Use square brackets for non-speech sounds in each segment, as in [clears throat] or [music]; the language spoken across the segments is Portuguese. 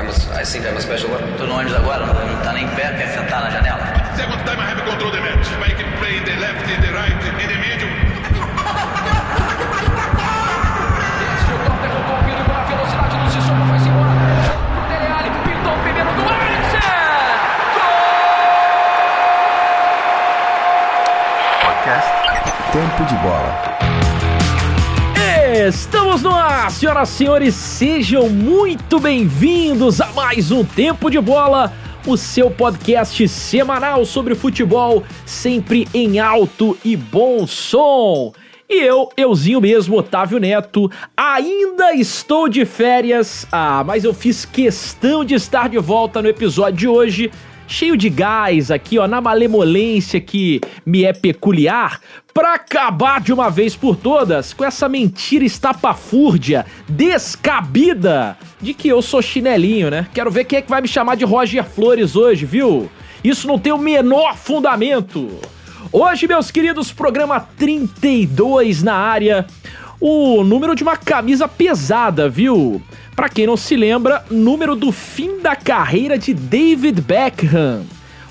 I'm a, I think I'm a special one. Tô no ônibus agora, não, tá nem em pé, quer sentar na janela? Second time I have control the match. I can play in the left, in the right, in the middle. Tempo de Bola. Estamos no ar, senhoras e senhores, sejam muito bem-vindos a mais um Tempo de Bola, o seu podcast semanal sobre futebol, sempre em alto e bom som. E eu, euzinho mesmo, Otávio Neto, ainda estou de férias, ah, mas eu fiz questão de estar de volta no episódio de hoje, cheio de gás aqui, ó, na malemolência que me é peculiar, pra acabar de uma vez por todas com essa mentira estapafúrdia, descabida, de que eu sou chinelinho, né? Quero ver quem é que vai me chamar de Roger Flores hoje, viu? Isso não tem o menor fundamento. Hoje, meus queridos, programa 32 na área. O número de uma camisa pesada, viu? Pra quem não se lembra, número do fim da carreira de David Beckham.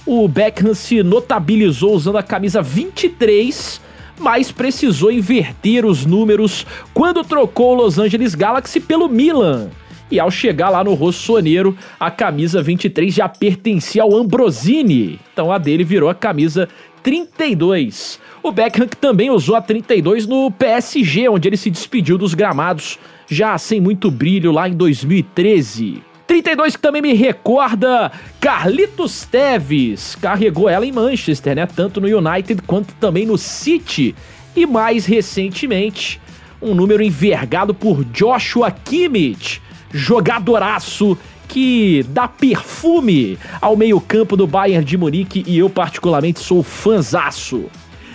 O Beckham se notabilizou usando a camisa 23, mas precisou inverter os números quando trocou o Los Angeles Galaxy pelo Milan. E ao chegar lá no Rossoneiro, a camisa 23 já pertencia ao Ambrosini. Então a dele virou a camisa 32. O Beckham também usou a 32 no PSG, onde ele se despediu dos gramados, já sem muito brilho lá em 2013. 32 que também me recorda Carlitos Teves, carregou ela em Manchester, né? Tanto no United quanto também no City. E mais recentemente, um número envergado por Joshua Kimmich, jogadoraço que dá perfume ao meio-campo do Bayern de Munique e eu particularmente sou fanzaço.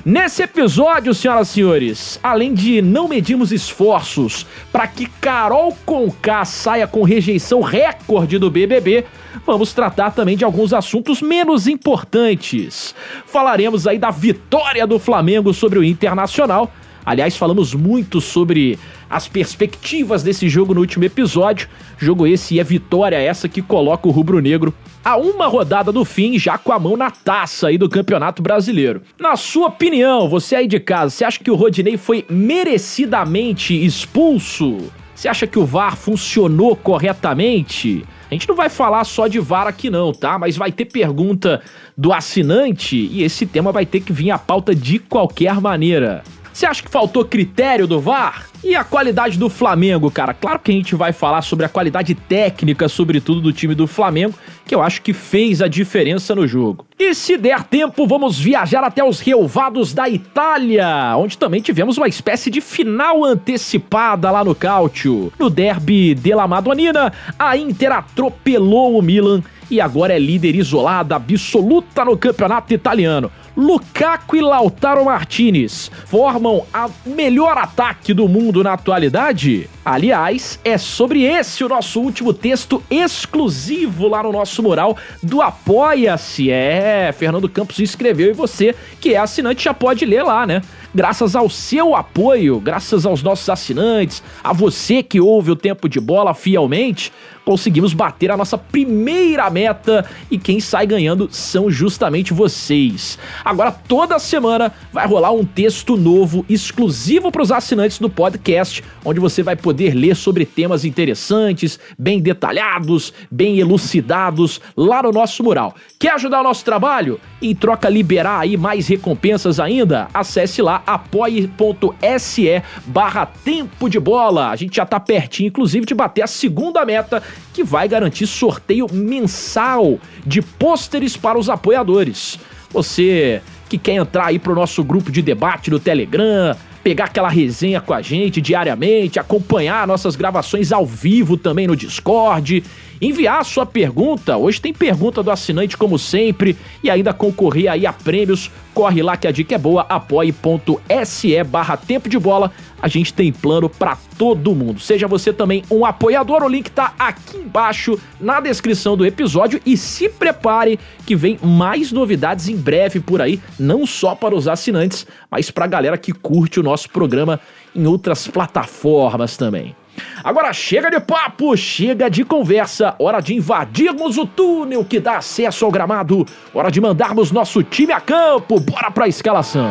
Nesse episódio, senhoras e senhores, além de não medirmos esforços para que Carol Conká saia com rejeição recorde do BBB, vamos tratar também de alguns assuntos menos importantes. Falaremos aí da vitória do Flamengo sobre o Internacional. Aliás, falamos muito sobre as perspectivas desse jogo no último episódio. Jogo esse e é vitória essa que coloca o rubro-negro a uma rodada do fim, já com a mão na taça aí do Campeonato Brasileiro. Na sua opinião, você aí de casa, você acha que o Rodinei foi merecidamente expulso? Você acha que o VAR funcionou corretamente? A gente não vai falar só de VAR aqui não, tá? Mas vai ter pergunta do assinante e esse tema vai ter que vir à pauta de qualquer maneira. Você acha que faltou critério do VAR? E a qualidade do Flamengo, cara? Claro que a gente vai falar sobre a qualidade técnica, sobretudo do time do Flamengo, que eu acho que fez a diferença no jogo. E se der tempo, vamos viajar até os relvados da Itália, onde também tivemos uma espécie de final antecipada lá no Cálcio. No derby della Madonnina, a Inter atropelou o Milan e agora é líder isolada absoluta no campeonato italiano. Lukaku e Lautaro Martinez formam a melhor ataque do mundo na atualidade? Aliás, é sobre esse o nosso último texto exclusivo lá no nosso mural do Apoia-se. É, Fernando Campos escreveu e você, que é assinante, já pode ler lá, né? Graças ao seu apoio, graças aos nossos assinantes, a você que ouve o tempo de bola fielmente, conseguimos bater a nossa primeira meta e quem sai ganhando são justamente vocês. Agora, toda semana vai rolar um texto novo exclusivo para os assinantes do podcast, onde você vai poder ler sobre temas interessantes, bem detalhados, bem elucidados lá no nosso mural. Quer ajudar o nosso trabalho? Em troca liberar aí mais recompensas ainda? Acesse lá apoie.se barra tempo de bola. A gente já tá pertinho, inclusive, de bater a segunda meta que vai garantir sorteio mensal de pôsteres para os apoiadores. Você que quer entrar aí pro nosso grupo de debate no Telegram, pegar aquela resenha com a gente diariamente, acompanhar nossas gravações ao vivo também no Discord, enviar a sua pergunta. Hoje tem pergunta do assinante como sempre e ainda concorrer aí a prêmios. Corre lá que a dica é boa, apoie.se barra tempo de bola. A gente tem plano para todo mundo. Seja você também um apoiador, o link tá aqui embaixo na descrição do episódio e se prepare que vem mais novidades em breve por aí, não só para os assinantes, mas para a galera que curte o nosso programa em outras plataformas também. Agora chega de papo, chega de conversa, hora de invadirmos o túnel que dá acesso ao gramado, hora de mandarmos nosso time a campo, bora pra escalação.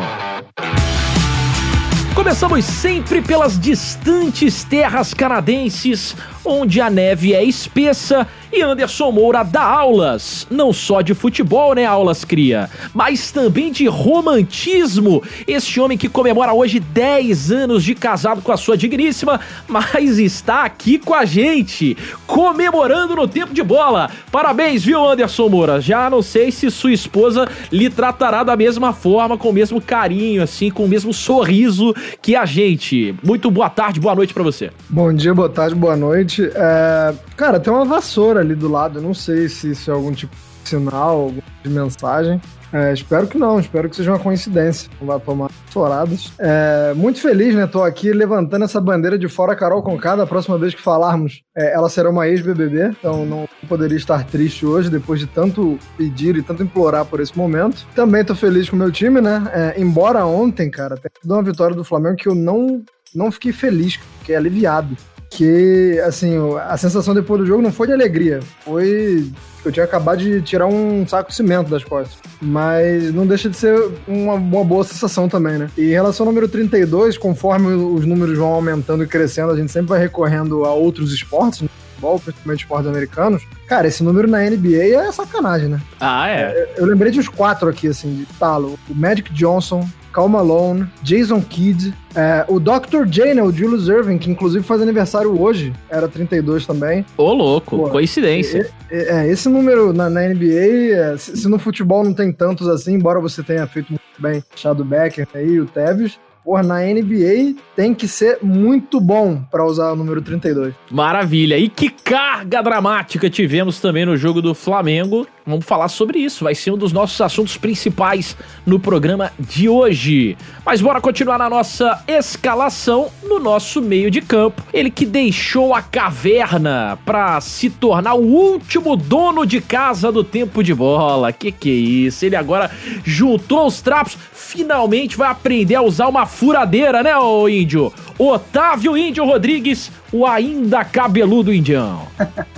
Começamos sempre pelas distantes terras canadenses, onde a neve é espessa e Anderson Moura dá aulas, não só de futebol, né, aulas cria, mas também de romantismo. Este homem que comemora hoje 10 anos de casado com a sua digníssima, mas está aqui com a gente, comemorando no tempo de bola. Parabéns, viu, Anderson Moura? Já não sei se sua esposa lhe tratará da mesma forma, com o mesmo carinho, assim, com o mesmo sorriso que a gente. Muito boa tarde, boa noite para você. Bom dia, boa tarde, boa noite. É... Cara, tem uma vassoura ali do lado, eu não sei se isso é algum tipo de sinal, algum tipo de mensagem. É, espero que não, espero que seja uma coincidência. Não vai tomar touradas. É, muito feliz, né? Tô aqui levantando essa bandeira de fora Carol Conká. Da próxima vez que falarmos, é, ela será uma ex-BBB, então não poderia estar triste hoje, depois de tanto pedir e tanto implorar por esse momento. Também tô feliz com o meu time, né? É, embora ontem, cara, tenha sido uma vitória do Flamengo que eu não, não fiquei feliz, fiquei aliviado que, assim, a sensação depois do jogo não foi de alegria, foi eu tinha acabado de tirar um saco de cimento das costas. Mas não deixa de ser uma, uma, boa sensação também, né? E em relação ao número 32, conforme os números vão aumentando e crescendo, a gente sempre vai recorrendo a outros esportes, né? futebol, principalmente esportes americanos. Cara, esse número na NBA é sacanagem, né? Ah, é? Eu, eu lembrei de uns quatro aqui, assim, de talo. O Magic Johnson, Cal Malone, Jason Kidd, é, o Dr. J, né, o Julius Irving, que inclusive faz aniversário hoje, era 32 também. Ô, louco, Pô, coincidência. É, é, esse número na, na NBA, é, se, se, no futebol não tem tantos assim, embora você tenha feito muito bem Shadow Becker aí, o Tevez, Porra, na NBA tem que ser muito bom para usar o número 32. Maravilha. E que carga dramática tivemos também no jogo do Flamengo. Vamos falar sobre isso. Vai ser um dos nossos assuntos principais no programa de hoje. Mas bora continuar na nossa escalação no nosso meio de campo. Ele que deixou a caverna para se tornar o último dono de casa do tempo de bola. Que que é isso? Ele agora juntou os trapos, finalmente vai aprender a usar uma furadeira, né, ô índio? Otávio Índio Rodrigues, o ainda cabeludo indião.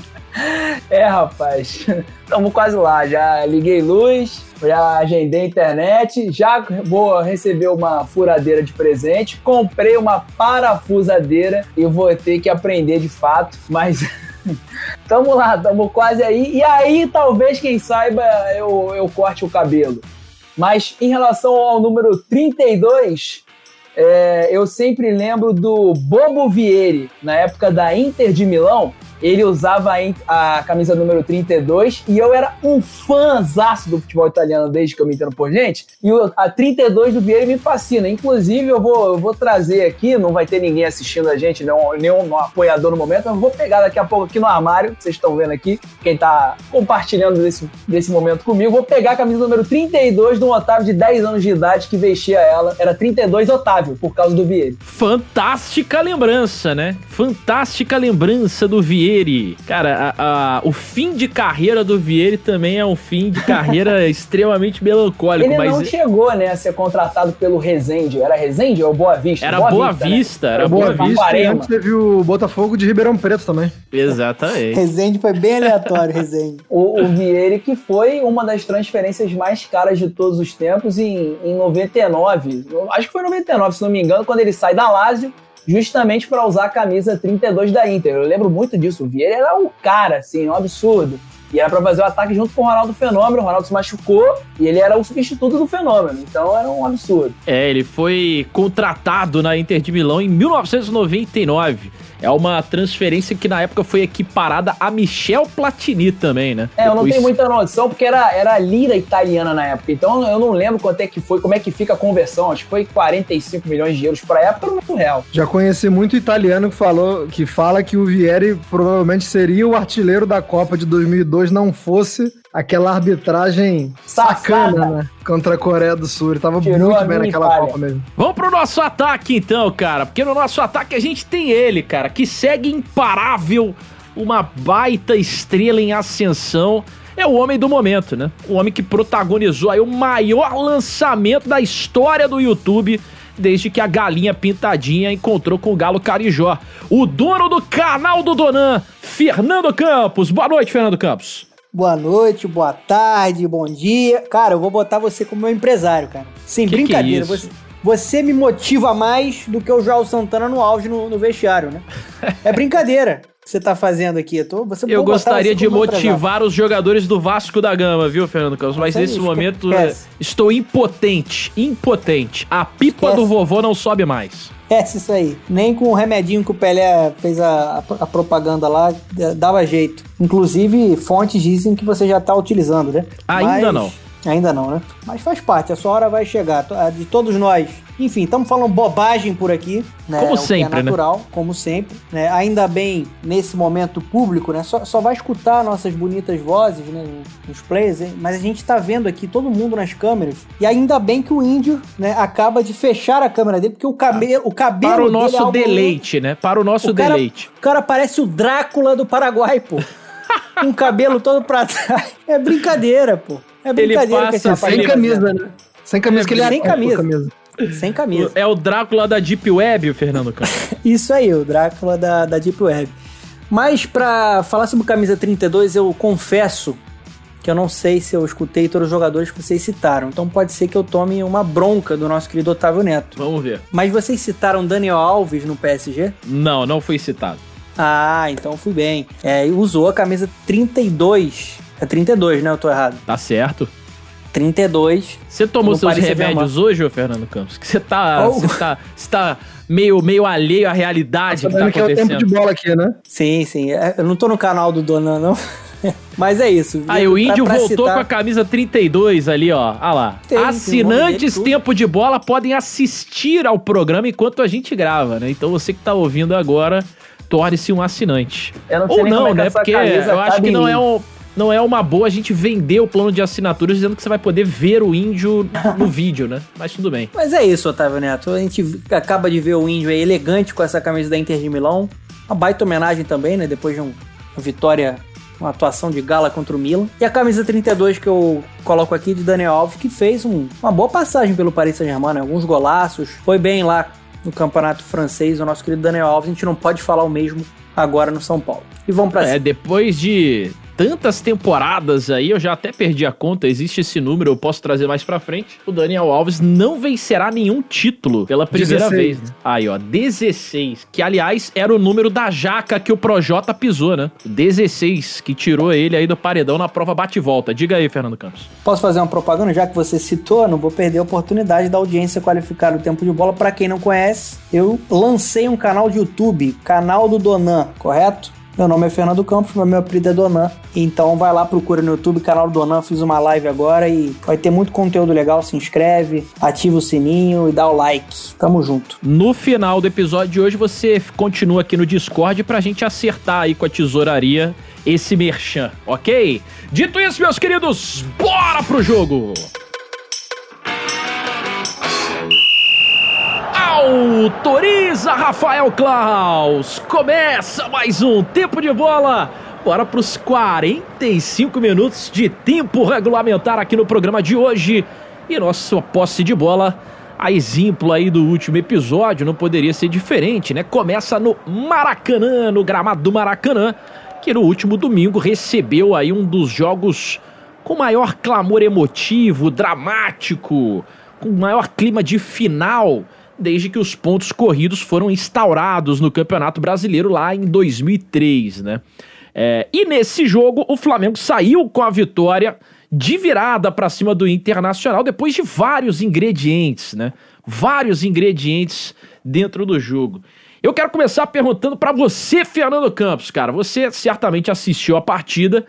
[laughs] é, rapaz, estamos quase lá. Já liguei luz, já agendei internet, já vou receber uma furadeira de presente, comprei uma parafusadeira e vou ter que aprender de fato, mas. [laughs] tamo lá, tamo quase aí. E aí, talvez, quem saiba, eu, eu corte o cabelo. Mas em relação ao número 32, é, eu sempre lembro do Bobo Vieri, na época da Inter de Milão, ele usava a, camisa número 32 e eu era um fãzaço do futebol italiano desde que eu me entendo por gente. E a 32 do Vieira me fascina. Inclusive, eu vou, eu vou trazer aqui, não vai ter ninguém assistindo a gente, não, nenhum apoiador no momento, mas eu vou pegar daqui a pouco aqui no armário, vocês estão vendo aqui, quem tá compartilhando desse, desse momento comigo, vou pegar a camisa número 32 de um Otávio de 10 anos de idade que vestia ela. Era 32 Otávio, por causa do Vieira. Fantástica lembrança, né? Fantástica lembrança do Vieira Vieri. Cara, a, a, o fim de carreira do Vieri também é um fim de carreira [laughs] extremamente melancólico. Ele mas... não chegou, né, a ser contratado pelo Resende. Era Resende ou Boa Vista? Era Boa, Boa Vista, né? Vista né? era Boa, Boa Vista. Vista. E antes teve o Botafogo de Ribeirão Preto também. Exatamente. Resende foi bem aleatório, [laughs] Resende. o, o Vieri que foi uma das transferências mais caras de todos os tempos em, em 99. Acho que foi 99, se não me engano, quando ele sai da Lazio justamente para usar a camisa 32 da Inter. Eu lembro muito disso. O Vieira era o cara, assim, um absurdo. E era para fazer o ataque junto com o Ronaldo Fenômeno. O Ronaldo se machucou e ele era o substituto do Fenômeno. Então era um absurdo. É, ele foi contratado na Inter de Milão em 1999 é uma transferência que na época foi equiparada a Michel Platini também, né? É, Depois... eu não tenho muita noção, porque era, era lira italiana na época. Então eu não lembro quanto é que foi, como é que fica a conversão. Acho que foi 45 milhões de euros pra época, era muito real. Já conheci muito italiano que, falou, que fala que o Vieri provavelmente seria o artilheiro da Copa de 2002, não fosse aquela arbitragem Safada. sacana, né? Contra a Coreia do Sul. Ele tava Tirou muito bem naquela falha. Copa mesmo. Vamos pro nosso ataque então, cara. Porque no nosso ataque a gente tem ele, cara, que segue imparável, uma baita estrela em ascensão. É o homem do momento, né? O homem que protagonizou aí o maior lançamento da história do YouTube desde que a galinha pintadinha encontrou com o galo carijó. O dono do canal do Donan, Fernando Campos. Boa noite, Fernando Campos. Boa noite, boa tarde, bom dia. Cara, eu vou botar você como meu empresário, cara. Sem Que que é brincadeira. isso? você, você me motiva mais do que o João Santana no auge no, no vestiário, né? É brincadeira que você tá fazendo aqui. Eu, tô, você, Eu gostaria de motivar os jogadores do Vasco da Gama, viu, Fernando Campos? Mas Isso aí, nesse esque- momento estou impotente, impotente. A pipa Esquece. do vovô não sobe mais. É isso aí. Nem com o remedinho que o Pelé fez a, a- propaganda lá, dava jeito. Inclusive, fontes dizem que você já tá utilizando, né? Ainda não. Ainda não, né? Mas faz parte, a sua hora vai chegar. De todos nós. Enfim, estamos falando bobagem por aqui. Né? Como O que sempre, é né? natural, como sempre. Né? Ainda bem, nesse momento público, né? Só, só vai escutar nossas bonitas vozes, né? Nos plays, hein? mas a gente tá vendo aqui todo mundo nas câmeras. E ainda bem que o índio, né? Acaba de fechar a câmera dele, porque o cabelo, o cabelo Para o dele é nosso algo- deleite, né? Para o nosso o cara, deleite. o cara parece o Drácula do Paraguai, pô. [laughs] Com o cabelo todo pra trás. É brincadeira, pô. É brincadeira que esse passa rapaz Sem ele- camisa, né? Sem camisa que ele Sem arranca a camisa. Sem camisa. É o Drácula da Deep Web, o Fernando Campos. [laughs] Isso aí, o Drácula da, da Deep Web. Mas pra falar sobre camisa 32, eu confesso que eu não sei se eu escutei todos os jogadores que vocês citaram. Então pode ser que eu tome uma bronca do nosso querido Otávio Neto. Vamos ver. Mas vocês citaram Daniel Alves no PSG? Não, não foi citado. Ah, então fui bem. É, usou a camisa 32. É 32, né? Eu tô errado. Tá certo. 32. Você tomou seus Paris remédios hoje, ô Fernando Campos? Que você tá, Oh. você tá, você tá meio, meio alheio à realidade que tá Sabendo que é o tempo acontecendo. de bola aqui, né? Sim, sim. É, Eu não tô no canal do Donan, não. [laughs] Mas é isso. Aí o Pra- índio pra voltou citar- com a camisa 32 ali, ó. Ah lá. Tem, Assinantes. Tempo de Bola podem assistir ao programa enquanto a gente grava, né? Então você que tá ouvindo agora, torne-se um assinante. Eu não sei Ou nem não, como é que né? essa Porque eu acho cabe que não é, um, não é uma boa a gente vender o plano de assinaturas dizendo que você vai poder ver o índio no [laughs] vídeo, né? Mas tudo bem. Mas é isso, Otávio Neto. A gente acaba de ver o índio aí elegante com essa camisa da Inter de Milão. Uma baita homenagem também, né? Depois de um- uma vitória, uma atuação de gala contra o Milan. E a camisa 32 que eu coloco aqui de Daniel Alves, que fez um- uma boa passagem pelo Paris Saint-Germain, né? Alguns golaços. Foi bem lá no campeonato francês, o nosso querido Daniel Alves. A gente não pode falar o mesmo agora no São Paulo. E vamos pra É, cima. depois de tantas temporadas aí, eu já até perdi a conta, existe esse número, eu posso trazer mais pra frente. O Daniel Alves não vencerá nenhum título pela primeira 16. vez. né? Aí, ó, 16, que aliás era o número da jaca que o Projota pisou, né? 16, que tirou ele aí do paredão na prova bate-volta. Diga aí, Fernando Campos. Posso fazer uma propaganda? Já que você citou, não vou perder a oportunidade da audiência qualificar o tempo de bola. Para quem não conhece, eu lancei um canal de YouTube, canal do Donan, correto? Meu nome é Fernando Campos, mas meu apelido é Donan. Então vai lá, procura no YouTube, canal do Donan. Fiz uma live agora e vai ter muito conteúdo legal. Se inscreve, ativa o sininho e dá o like. Tamo junto. No final do episódio de hoje, você continua aqui no Discord pra gente acertar aí com a tesouraria esse merchan, ok? Dito isso, meus queridos, bora pro jogo! Autoriza Rafael Klaus! Começa mais um tempo de bola! Bora pros 45 minutos de tempo regulamentar aqui no programa de hoje. E nossa posse de bola, a exemplo aí do último episódio, não poderia ser diferente, né? Começa no Maracanã, no gramado do Maracanã, que no último domingo recebeu aí um dos jogos com maior clamor emotivo, dramático, com maior clima de final desde que os pontos corridos foram instaurados no Campeonato Brasileiro lá em 2003, né? É, e nesse jogo o Flamengo saiu com a vitória de virada para cima do Internacional depois de vários ingredientes, né? Vários ingredientes dentro do jogo. Eu quero começar perguntando para você, Fernando Campos, cara. Você certamente assistiu a partida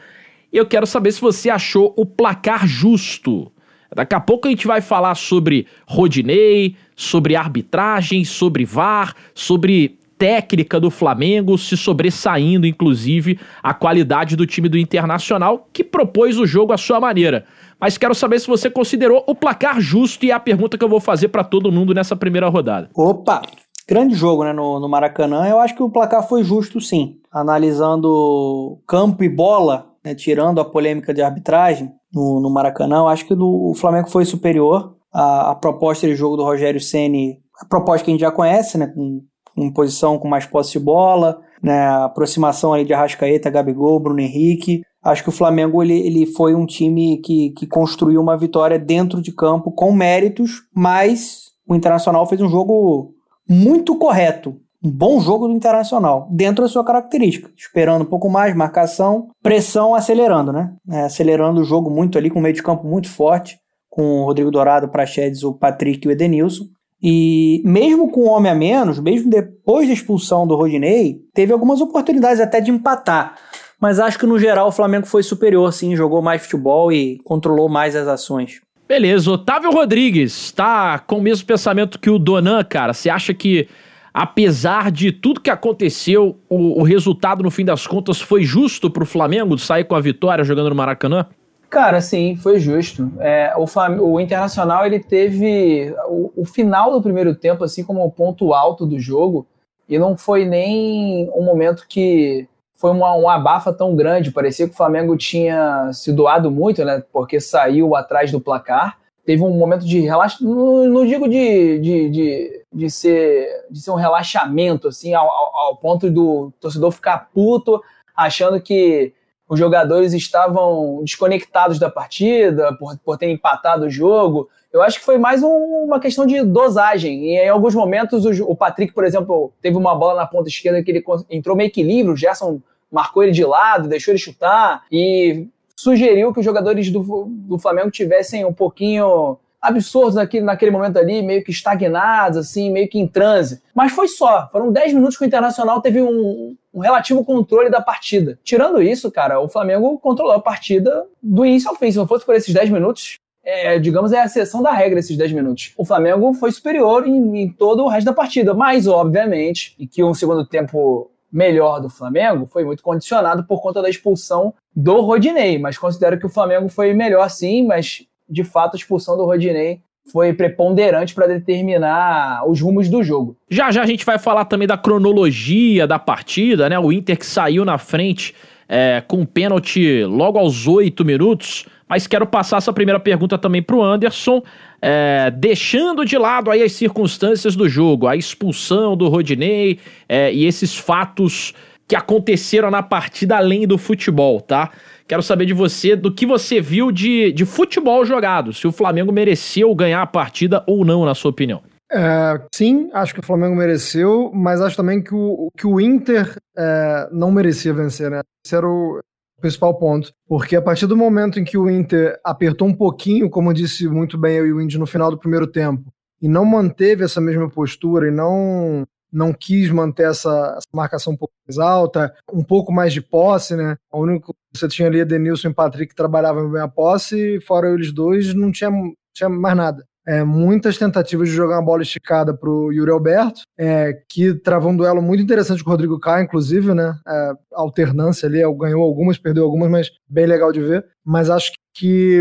e eu quero saber se você achou o placar justo. Daqui a pouco a gente vai falar sobre Rodinei, sobre arbitragem, sobre VAR, sobre técnica do Flamengo, se sobressaindo, inclusive, a qualidade do time do Internacional, que propôs o jogo à sua maneira. Mas quero saber se você considerou o placar justo e é a pergunta que eu vou fazer para todo mundo nessa primeira rodada. Opa! Grande jogo né, no, no Maracanã. Eu acho que o placar foi justo, sim. Analisando campo e bola, né, tirando a polêmica de arbitragem no, no Maracanã, eu acho que do- o Flamengo foi superior. A, a proposta de jogo do Rogério Ceni a proposta que a gente já conhece, né? Com, com posição com mais posse de bola, né? Aproximação ali de Arrascaeta, Gabigol, Bruno Henrique. Acho que o Flamengo ele, ele foi um time que, que construiu uma vitória dentro de campo com méritos, mas o Internacional fez um jogo muito correto. Um bom jogo do Internacional, dentro da sua característica. Esperando um pouco mais, marcação, pressão acelerando, né? É, acelerando o jogo muito ali, com um meio de campo muito forte, com o Rodrigo Dourado, o Praxedes, o Patrick e o Edenilson. E mesmo com um homem a menos, mesmo depois da expulsão do Rodinei, teve algumas oportunidades até de empatar. Mas acho que no geral o Flamengo foi superior, sim, jogou mais futebol e controlou mais as ações. Beleza, Otávio Rodrigues, tá com o mesmo pensamento que o Donan, cara. Você acha que, apesar de tudo que aconteceu, o, o resultado, no fim das contas, foi justo pro Flamengo sair com a vitória jogando no Maracanã? Cara, sim, foi justo. É, o, o Internacional ele teve o, o, final do primeiro tempo assim como o ponto alto do jogo e não foi nem um momento que foi uma, uma abafa tão grande. Parecia que o Flamengo tinha se doado muito, né? Porque saiu atrás do placar. Teve um momento de relaxamento, não, não, digo de, de, de, de, ser, de ser um relaxamento, assim, ao, ao ponto do torcedor ficar puto, achando que os jogadores estavam desconectados da partida por, por terem empatado o jogo. Eu acho que foi mais um, uma questão de dosagem. E em alguns momentos o, o, Patrick, por exemplo, teve uma bola na ponta esquerda que ele entrou meio equilíbrio, o Gerson marcou ele de lado, deixou ele chutar e sugeriu que os jogadores do, do Flamengo tivessem um pouquinho absurdos naquele, naquele momento ali, meio que estagnados, assim, meio que em transe. Mas foi só. Foram 10 minutos que o Internacional teve um, um, relativo controle da partida. Tirando isso, cara, o Flamengo controlou a partida do início ao fim. Se não fosse por esses 10 minutos, é, digamos, é a exceção da regra esses 10 minutos. O Flamengo foi superior em, em todo o resto da partida, mas, obviamente, e que um segundo tempo melhor do Flamengo foi muito condicionado por conta da expulsão do Rodinei, mas considero que o Flamengo foi melhor sim, mas de fato a expulsão do Rodinei foi preponderante para determinar os rumos do jogo. Já já a gente vai falar também da cronologia da partida, né? O Inter que saiu na frente é, com um pênalti logo aos oito minutos. Mas quero passar essa primeira pergunta também para o Anderson, é, deixando de lado aí as circunstâncias do jogo, a expulsão do Rodinei é, e esses fatos que aconteceram na partida além do futebol, tá? Quero saber de você do que você viu de, de futebol jogado, se o Flamengo mereceu ganhar a partida ou não, na sua opinião. É, sim, acho que o Flamengo mereceu, mas acho também que o, que o Inter é, não merecia vencer, né? Esse era o principal ponto. Porque a partir do momento em que o Inter apertou um pouquinho, como disse muito bem eu e o Indy no final do primeiro tempo, e não manteve essa mesma postura e não não quis manter essa, essa, marcação um pouco mais alta, um pouco mais de posse, né? O único que você tinha ali, Denilson e Patrick, que trabalhavam bem a posse, fora eles dois, não tinha, tinha mais nada é, muitas tentativas de jogar uma bola esticada para o Yuri Alberto, é, que travou um duelo muito interessante com o Rodrigo Caio, inclusive, né? É, alternância ali, ganhou algumas, perdeu algumas, mas bem legal de ver. Mas acho que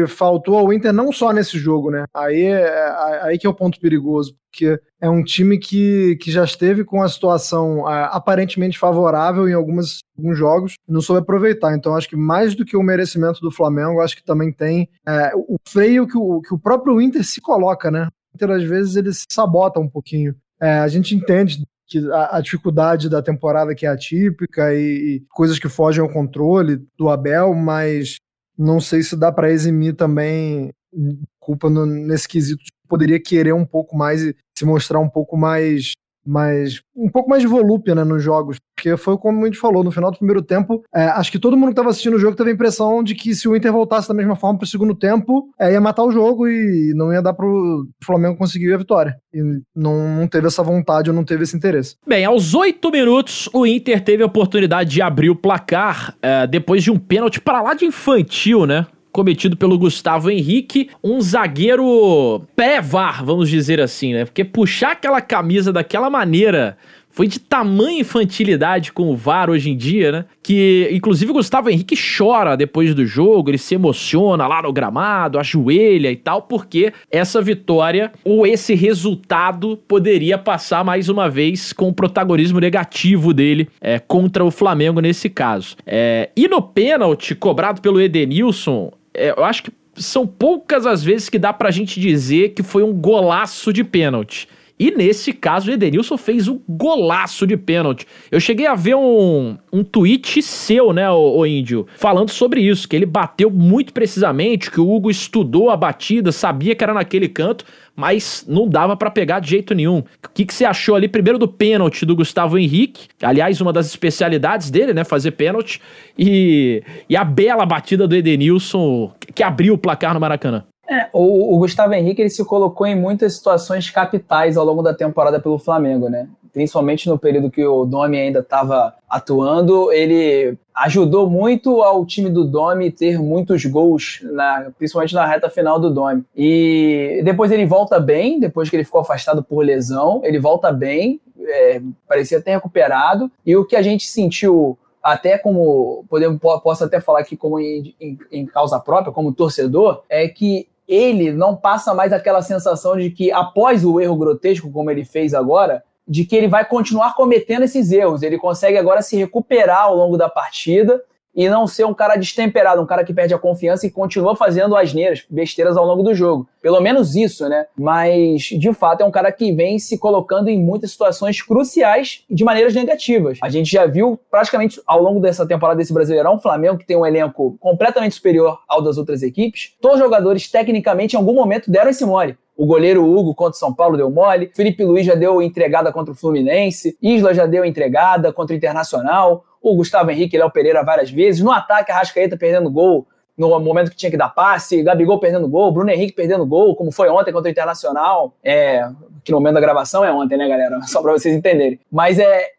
faltou ao Inter não só nesse jogo, né? Aí, é, aí que é o ponto perigoso, porque é um time que, que já esteve com a situação é, aparentemente favorável em algumas, alguns jogos e não soube aproveitar. Então acho que mais do que o merecimento do Flamengo, acho que também tem é, o freio que o, que o próprio Inter se coloca, né? O Inter às vezes ele se sabota um pouquinho. A gente entende que a, a, dificuldade da temporada que é atípica e, e, coisas que fogem ao controle do Abel, mas não sei se dá para eximir também culpa no, nesse quesito. Poderia querer um pouco mais e se mostrar um pouco mais mais um pouco mais de volúpia né, nos jogos. Porque foi como a gente falou, no final do primeiro tempo, é, acho que todo mundo que estava assistindo o jogo teve a impressão de que se o Inter voltasse da mesma forma para o segundo tempo, é, ia matar o jogo e não ia dar para o Flamengo conseguir a vitória. E não, não teve essa vontade ou não teve esse interesse. Bem, aos oito minutos, o Inter teve a oportunidade de abrir o placar é, depois de um pênalti para lá de infantil, né? Cometido pelo Gustavo Henrique, um zagueiro pré-VAR, vamos dizer assim, né? Porque puxar aquela camisa daquela maneira foi de tamanha infantilidade com o VAR hoje em dia, né? Que, inclusive, o Gustavo Henrique chora depois do jogo, ele se emociona lá no gramado, ajoelha e tal, porque essa vitória ou esse resultado poderia passar mais uma vez com o protagonismo negativo dele é, contra o Flamengo nesse caso. É, e no pênalti cobrado pelo Edenilson, é, eu acho que são poucas as vezes que dá pra gente dizer que foi um golaço de pênalti. E nesse caso, o Edenilson fez um golaço de pênalti. Eu cheguei a ver um, um tweet seu, né, o, o Índio, falando sobre isso, que ele bateu muito precisamente, que o Hugo estudou a batida, sabia que era naquele canto, mas não dava para pegar de jeito nenhum. O que, que você achou ali, primeiro do pênalti do Gustavo Henrique, aliás, uma das especialidades dele, né, fazer pênalti, e, e a bela batida do Edenilson, que abriu o placar no Maracanã. É, o, o, Gustavo Henrique ele se colocou em muitas situações capitais ao longo da temporada pelo Flamengo, né? Principalmente no período que o Domi ainda estava atuando, ele ajudou muito ao time do Domi ter muitos gols, na, principalmente na reta final do Domi. E depois ele volta bem, depois que ele ficou afastado por lesão, ele volta bem, é, parecia ter recuperado. E o que a gente sentiu até como podemos posso até falar aqui como em, em, em, causa própria, como torcedor, é que ele não passa mais aquela sensação de que após o erro grotesco, como ele fez agora, de que ele vai continuar cometendo esses erros. Ele consegue agora se recuperar ao longo da partida e não ser um cara destemperado, um cara que perde a confiança e continua fazendo asneiras, besteiras ao longo do jogo. Pelo menos isso, né? Mas, de fato, é um cara que vem se colocando em muitas situações cruciais de maneiras negativas. A gente já viu praticamente ao longo dessa temporada desse Brasileirão, o Flamengo, que tem um elenco completamente superior ao das outras equipes, todos os jogadores, tecnicamente, em algum momento deram esse mole. O goleiro Hugo contra o São Paulo deu mole. Felipe Luiz já deu entregada contra o Fluminense. Isla já deu entregada contra o Internacional. O Gustavo Henrique, Léo Pereira várias vezes. No ataque, a Rascaeta perdendo gol no momento que tinha que dar passe. Gabigol perdendo gol. Bruno Henrique perdendo gol, como foi ontem contra o Internacional. É, que no momento da gravação é ontem, né, galera? [laughs] Só para vocês entenderem. Mas é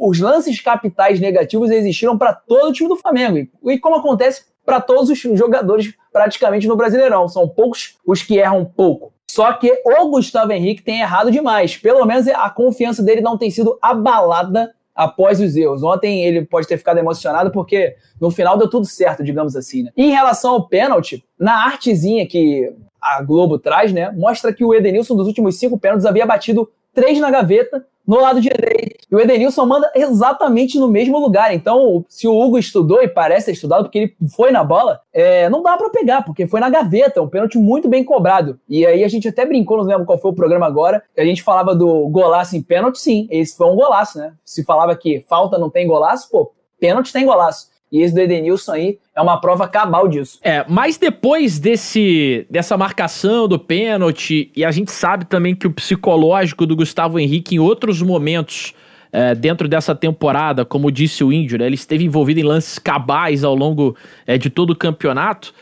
os lances capitais negativos existiram para todo o time do Flamengo. E como acontece para todos os jogadores praticamente no Brasileirão. São poucos os que erram pouco. Só que o Gustavo Henrique tem errado demais. Pelo menos a confiança dele não tem sido abalada após os erros. Ontem ele pode ter ficado emocionado porque no final deu tudo certo, digamos assim. Né? Em relação ao pênalti, na artezinha que a Globo traz, né, mostra que o Edenilson dos últimos cinco pênaltis havia batido três na gaveta no lado direito. E o Edenilson manda exatamente no mesmo lugar. Então, se o Hugo estudou, e parece ter estudado, porque ele foi na bola, é, não dá para pegar, porque foi na gaveta, um pênalti muito bem cobrado. E aí a gente até brincou, não lembro qual foi o programa agora, a gente falava do golaço em pênalti, sim, esse foi um golaço, né? Se falava que falta não tem golaço, pô, pênalti tem golaço. E esse do Edenilson aí é uma prova cabal disso. É, mas depois desse dessa marcação do pênalti, e a gente sabe também que o psicológico do Gustavo Henrique em outros momentos é, dentro dessa temporada, como disse o Índio, né, ele esteve envolvido em lances cabais ao longo é, de todo o campeonato.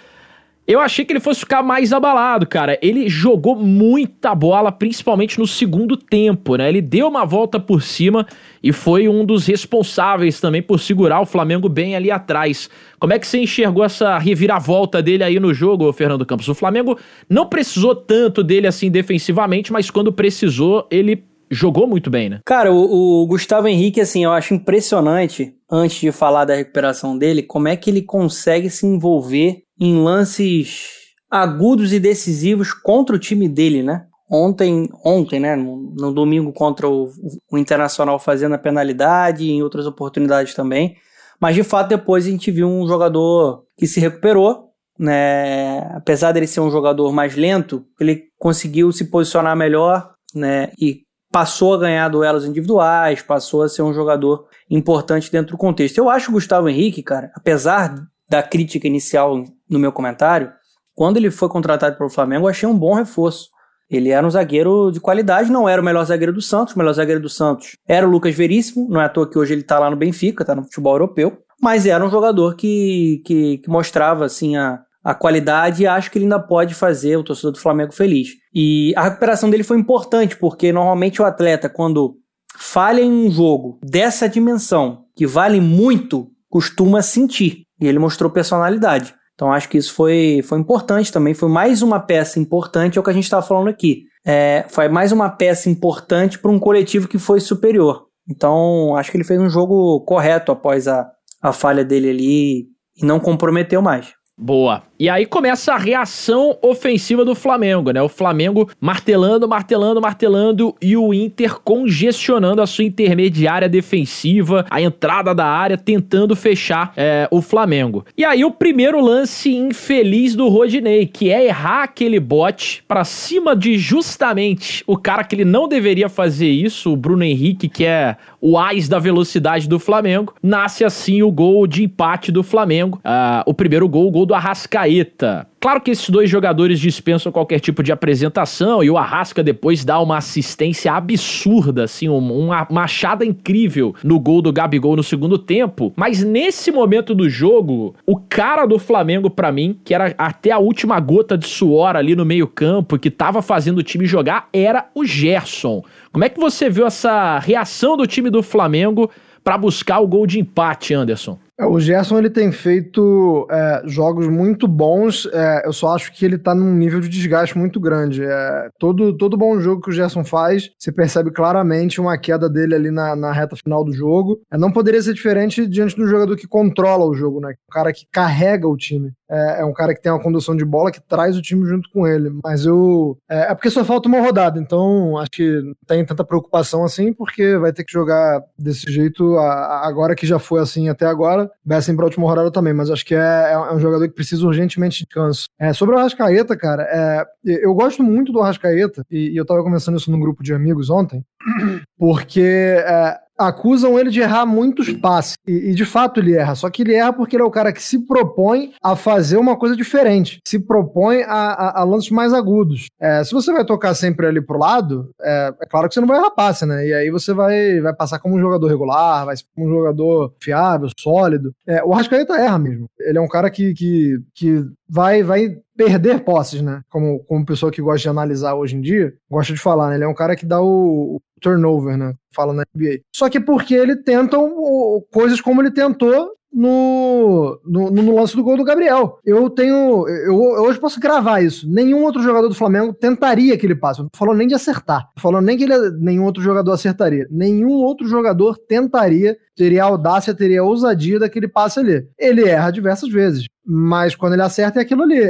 Eu achei que ele fosse ficar mais abalado, cara. Ele jogou muita bola, principalmente no segundo tempo, né? Ele deu uma volta por cima e foi um dos responsáveis também por segurar o Flamengo bem ali atrás. Como é que você enxergou essa reviravolta dele aí no jogo, Fernando Campos? O Flamengo não precisou tanto dele assim defensivamente, mas quando precisou, ele jogou muito bem, né? Cara, o, o, Gustavo Henrique, assim, eu acho impressionante, antes de falar da recuperação dele, como é que ele consegue se envolver em lances agudos e decisivos contra o time dele, né? Ontem, ontem, né, no, no domingo contra o, o, Internacional fazendo a penalidade e em outras oportunidades também. Mas de fato depois a gente viu um jogador que se recuperou, né? Apesar dele ser um jogador mais lento, ele conseguiu se posicionar melhor, né? E passou a ganhar duelos individuais, passou a ser um jogador importante dentro do contexto. Eu acho o Gustavo Henrique, cara, apesar da crítica inicial no meu comentário, quando ele foi contratado pelo Flamengo, eu achei um bom reforço. Ele era um zagueiro de qualidade, não era o melhor zagueiro do Santos, o melhor zagueiro do Santos era o Lucas Veríssimo, não é à toa que hoje ele está lá no Benfica, está no futebol europeu, mas era um jogador que, que, que mostrava assim a, a qualidade e acho que ele ainda pode fazer o torcedor do Flamengo feliz. E a recuperação dele foi importante, porque normalmente o atleta, quando falha em um jogo dessa dimensão, que vale muito, costuma sentir. E ele mostrou personalidade. Então acho que isso foi, foi importante também. Foi mais uma peça importante, é o que a gente estava falando aqui. É, foi mais uma peça importante para um coletivo que foi superior. Então acho que ele fez um jogo correto após a, a falha dele ali e não comprometeu mais. Boa. E aí começa a reação ofensiva do Flamengo, né? O Flamengo martelando, martelando, martelando e o Inter congestionando a sua intermediária defensiva, a entrada da área, tentando fechar é, o Flamengo. E aí o primeiro lance infeliz do Rodinei, que é errar aquele bote para cima de justamente o cara que ele não deveria fazer isso, o Bruno Henrique, que é o ás da velocidade do Flamengo. Nasce assim o gol de empate do Flamengo. Uh, o primeiro gol, o gol do Arrascaeta. Claro que esses dois jogadores dispensam qualquer tipo de apresentação e o Arrasca depois dá uma assistência absurda, assim, uma machada incrível no gol do Gabigol no segundo tempo. Mas nesse momento do jogo, o cara do Flamengo, para mim, que era até a última gota de suor ali no meio-campo, que tava fazendo o time jogar, era o Gerson. Como é que você viu essa reação do time do Flamengo para buscar o gol de empate, Anderson? É, o Gerson ele tem feito é, jogos muito bons. É, eu só acho que ele tá num nível de desgaste muito grande. É, todo, todo bom jogo que o Gerson faz, você percebe claramente uma queda dele ali na, na reta final do jogo. É, não poderia ser diferente diante do jogador que controla o jogo, né? O cara que carrega o time. É, é, um cara que tem uma condução de bola que traz o time junto com ele. Mas eu. É, é, porque só falta uma rodada, então acho que não tem tanta preocupação assim, porque vai ter que jogar desse jeito a, a, agora que já foi assim até agora Bessem pra última rodada também, mas acho que é, é um jogador que precisa urgentemente de descanso. É, sobre o Arrascaeta, cara, é, eu gosto muito do Arrascaeta, e, e eu tava conversando isso num grupo de amigos ontem, [clears throat] porque é, acusam ele de errar muitos passes. E, e, de fato ele erra. Só que ele erra porque ele é o cara que se propõe a fazer uma coisa diferente. Se propõe a, a, a lances mais agudos. É, se você vai tocar sempre ali pro lado, é, é, claro que você não vai errar passe, né? E aí você vai, vai passar como um jogador regular, vai ser como um jogador fiável, sólido. É, o Rascaeta erra mesmo. Ele é um cara que, que, que vai, vai perder posses, né? Como, como pessoa que gosta de analisar hoje em dia, gosta de falar, né? Ele é um cara que dá o, o turnover, né? Fala na NBA. Só que porque ele tenta coisas como ele tentou no, no, no, lance do gol do Gabriel. Eu tenho. Eu, eu, hoje posso gravar isso. Nenhum outro jogador do Flamengo tentaria aquele passe. Não tô falando nem de acertar. Tô falando nem que ele, nenhum outro jogador acertaria. Nenhum outro jogador tentaria, teria audácia, teria ousadia daquele passe ali. Ele erra diversas vezes. Mas quando ele acerta é aquilo ali, é,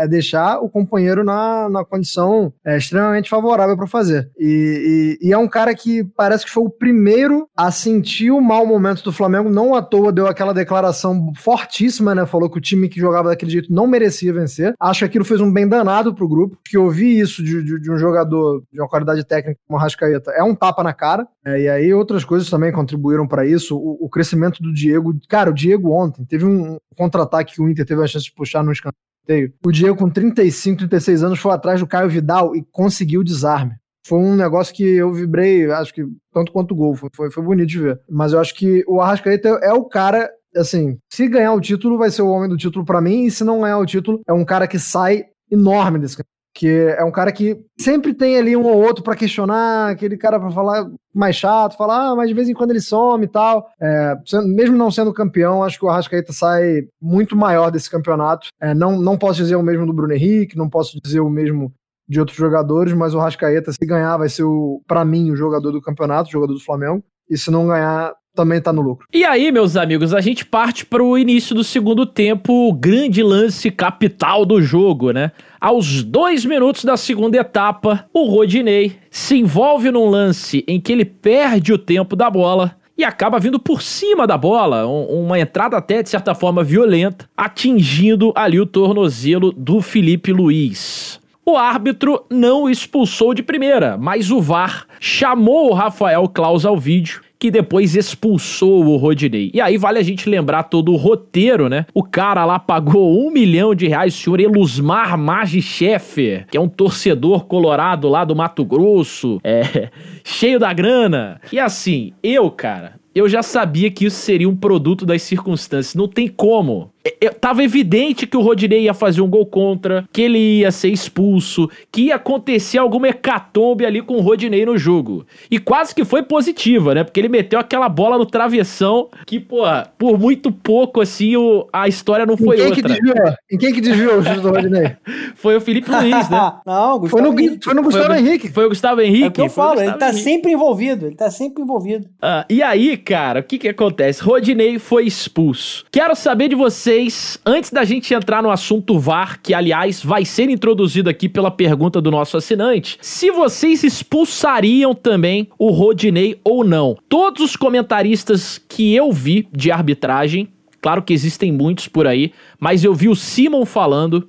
é, é deixar o companheiro na, na condição é, extremamente favorável para fazer. E, e, e, é um cara que parece que foi o primeiro a sentir o mau momento do Flamengo, não à toa deu aquela declaração fortíssima, né? Falou que o time que jogava daquele jeito não merecia vencer. Acho que aquilo fez um bem danado pro grupo, que ouvir isso de, de, de um jogador de uma qualidade técnica como o Rascaeta é um tapa na cara. É, e aí outras coisas também contribuíram para isso. O, o, crescimento do Diego, cara, o Diego ontem teve um contra-ataque que o Inter teve a chance de puxar no escanteio. O Diego, com 35, 36 anos, foi atrás do Caio Vidal e conseguiu o desarme. Foi um negócio que eu vibrei, acho que tanto quanto o gol. Foi, foi bonito de ver. Mas eu acho que o Arrascaeta é o cara assim, se ganhar o título, vai ser o homem do título para mim, e se não ganhar o título, é um cara que sai enorme desse campeonato que é um cara que sempre tem ali um ou outro para questionar, aquele cara para falar mais chato, falar, ah, mas de vez em quando ele some e tal. É, mesmo não sendo campeão, acho que o Arrascaeta sai muito maior desse campeonato. É, não, não posso dizer o mesmo do Bruno Henrique, não posso dizer o mesmo de outros jogadores, mas o Arrascaeta, se ganhar, vai ser, para mim, o jogador do campeonato, o jogador do Flamengo. E se não ganhar, também tá no lucro. E aí, meus amigos, a gente parte para o início do segundo tempo, o grande lance capital do jogo, né? Aos dois minutos da segunda etapa, o Rodinei se envolve num lance em que ele perde o tempo da bola e acaba vindo por cima da bola, um, uma entrada até de certa forma violenta, atingindo ali o tornozelo do Felipe Luiz. O árbitro não expulsou de primeira, mas o VAR chamou o Rafael Claus ao vídeo que depois expulsou o Rodinei. E aí vale a gente lembrar todo o roteiro, né? O cara lá pagou um milhão de reais, o senhor Elusmar Magichef, que é um torcedor colorado lá do Mato Grosso, é, [laughs] cheio da grana. E assim, eu, cara, eu já sabia que isso seria um produto das circunstâncias. Não tem como tava evidente que o Rodinei ia fazer um gol contra, que ele ia ser expulso, que ia acontecer alguma hecatombe ali com o Rodinei no jogo. E quase que foi positiva, né? Porque ele meteu aquela bola no travessão que, pô, por muito pouco, assim, o, a história não foi em quem outra. Que desviou? Em quem que desviou o chute do Rodinei? [laughs] foi o Felipe Luiz, né? [laughs] não, Gustavo foi no, Henrique. Foi no Gustavo foi, Henrique. Foi o Gustavo Henrique. É o que eu falo, ele tá Henrique. sempre envolvido, ele tá sempre envolvido. Ah, e aí, cara, o que que acontece? Rodinei foi expulso. Quero saber de vocês vocês, antes da gente entrar no assunto VAR, que aliás vai ser introduzido aqui pela pergunta do nosso assinante, se vocês expulsariam também o Rodinei ou não. Todos os comentaristas que eu vi de arbitragem, claro que existem muitos por aí, mas eu vi o Simon falando,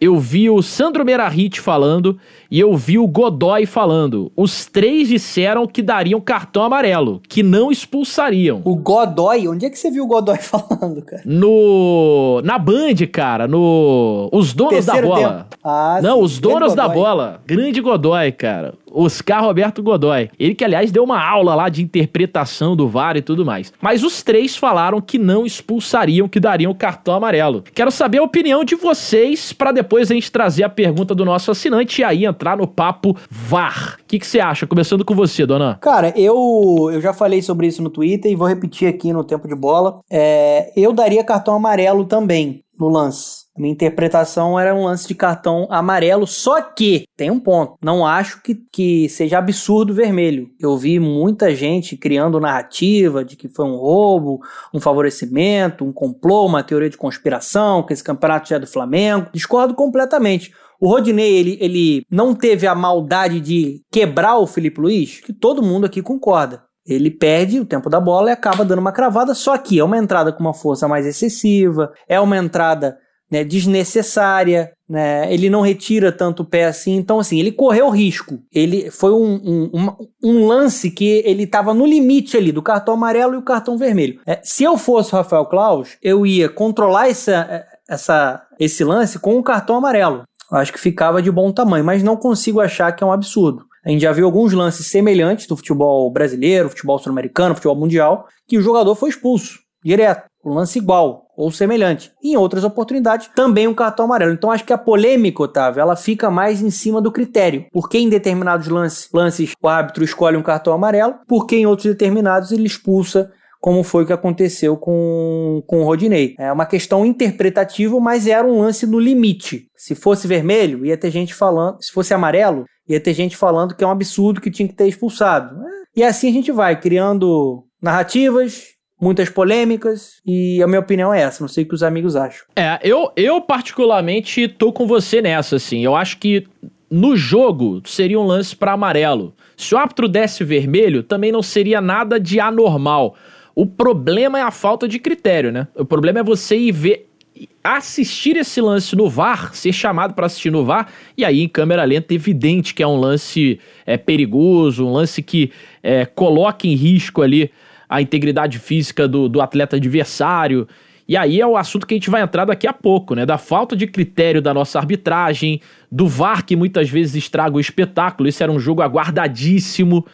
eu vi o Sandro Merahit falando e eu vi o Godoy falando. Os três disseram que dariam cartão amarelo, que não expulsariam. O Godoy, onde é que você viu o Godoy [laughs] falando, cara? No. Na Band, cara, no. Os donos Terceiro da bola. tempo. Ah, Não, sim, os donos da bola. Grande Godoy, cara. Oscar Roberto Godoy. Ele que, aliás, deu uma aula lá de interpretação do VAR e tudo mais. Mas os três falaram que não expulsariam, que dariam cartão amarelo. Quero saber a opinião de vocês pra depois a gente trazer a pergunta do nosso assinante e aí entrar no papo VAR. O que que você acha? Começando com você, dona. Cara, eu, eu já falei sobre isso no Twitter e vou repetir aqui no tempo de bola. É, eu daria cartão amarelo também no lance. Minha interpretação era um lance de cartão amarelo, só que tem um ponto. Não acho que, que seja absurdo vermelho. Eu vi muita gente criando narrativa de que foi um roubo, um favorecimento, um complô, uma teoria de conspiração, que esse campeonato já é do Flamengo. Discordo completamente. O Rodinei, ele, ele não teve a maldade de quebrar o Felipe Luiz, que todo mundo aqui concorda. Ele perde o tempo da bola e acaba dando uma cravada, só que é uma entrada com uma força mais excessiva, é uma entrada né, desnecessária, né, ele não retira tanto o pé assim, então assim, ele correu risco. Ele foi um, um, um- lance que ele estava no limite ali do cartão amarelo e o cartão vermelho. É, se eu fosse o Rafael Claus, eu ia controlar essa, essa, esse lance com o cartão amarelo. Acho que ficava de bom tamanho, mas não consigo achar que é um absurdo. A gente já viu alguns lances semelhantes do futebol brasileiro, futebol sul-americano, futebol mundial, que o jogador foi expulso direto, um lance igual ou semelhante. Em outras oportunidades, também um cartão amarelo. Então acho que a polêmica, Otávio, ela fica mais em cima do critério. Porque em determinados lances, lances o árbitro escolhe um cartão amarelo, porque em outros determinados ele expulsa como foi o que aconteceu com, com o Rodinei. É uma questão interpretativa, mas era um lance no limite. Se fosse vermelho, ia ter gente falando. Se fosse amarelo, ia ter gente falando que é um absurdo que tinha que ter expulsado. É, E assim a gente vai, criando narrativas, muitas polêmicas, e a minha opinião é essa. Não sei o que os amigos acham. É, eu, eu particularmente tô com você nessa, assim. Eu acho que no jogo seria um lance pra amarelo. Se o árbitro desse vermelho, também não seria nada de anormal. O problema é a falta de critério, né? O problema é você ir ver assistir esse lance no VAR, ser chamado pra assistir no VAR, e aí em câmera lenta evidente que é um lance é, perigoso, um lance que é, coloca em risco ali a integridade física do, do atleta adversário. E aí é o assunto que a gente vai entrar daqui a pouco, né? Da falta de critério da nossa arbitragem, do VAR que muitas vezes estraga o espetáculo. Esse era um jogo aguardadíssimo.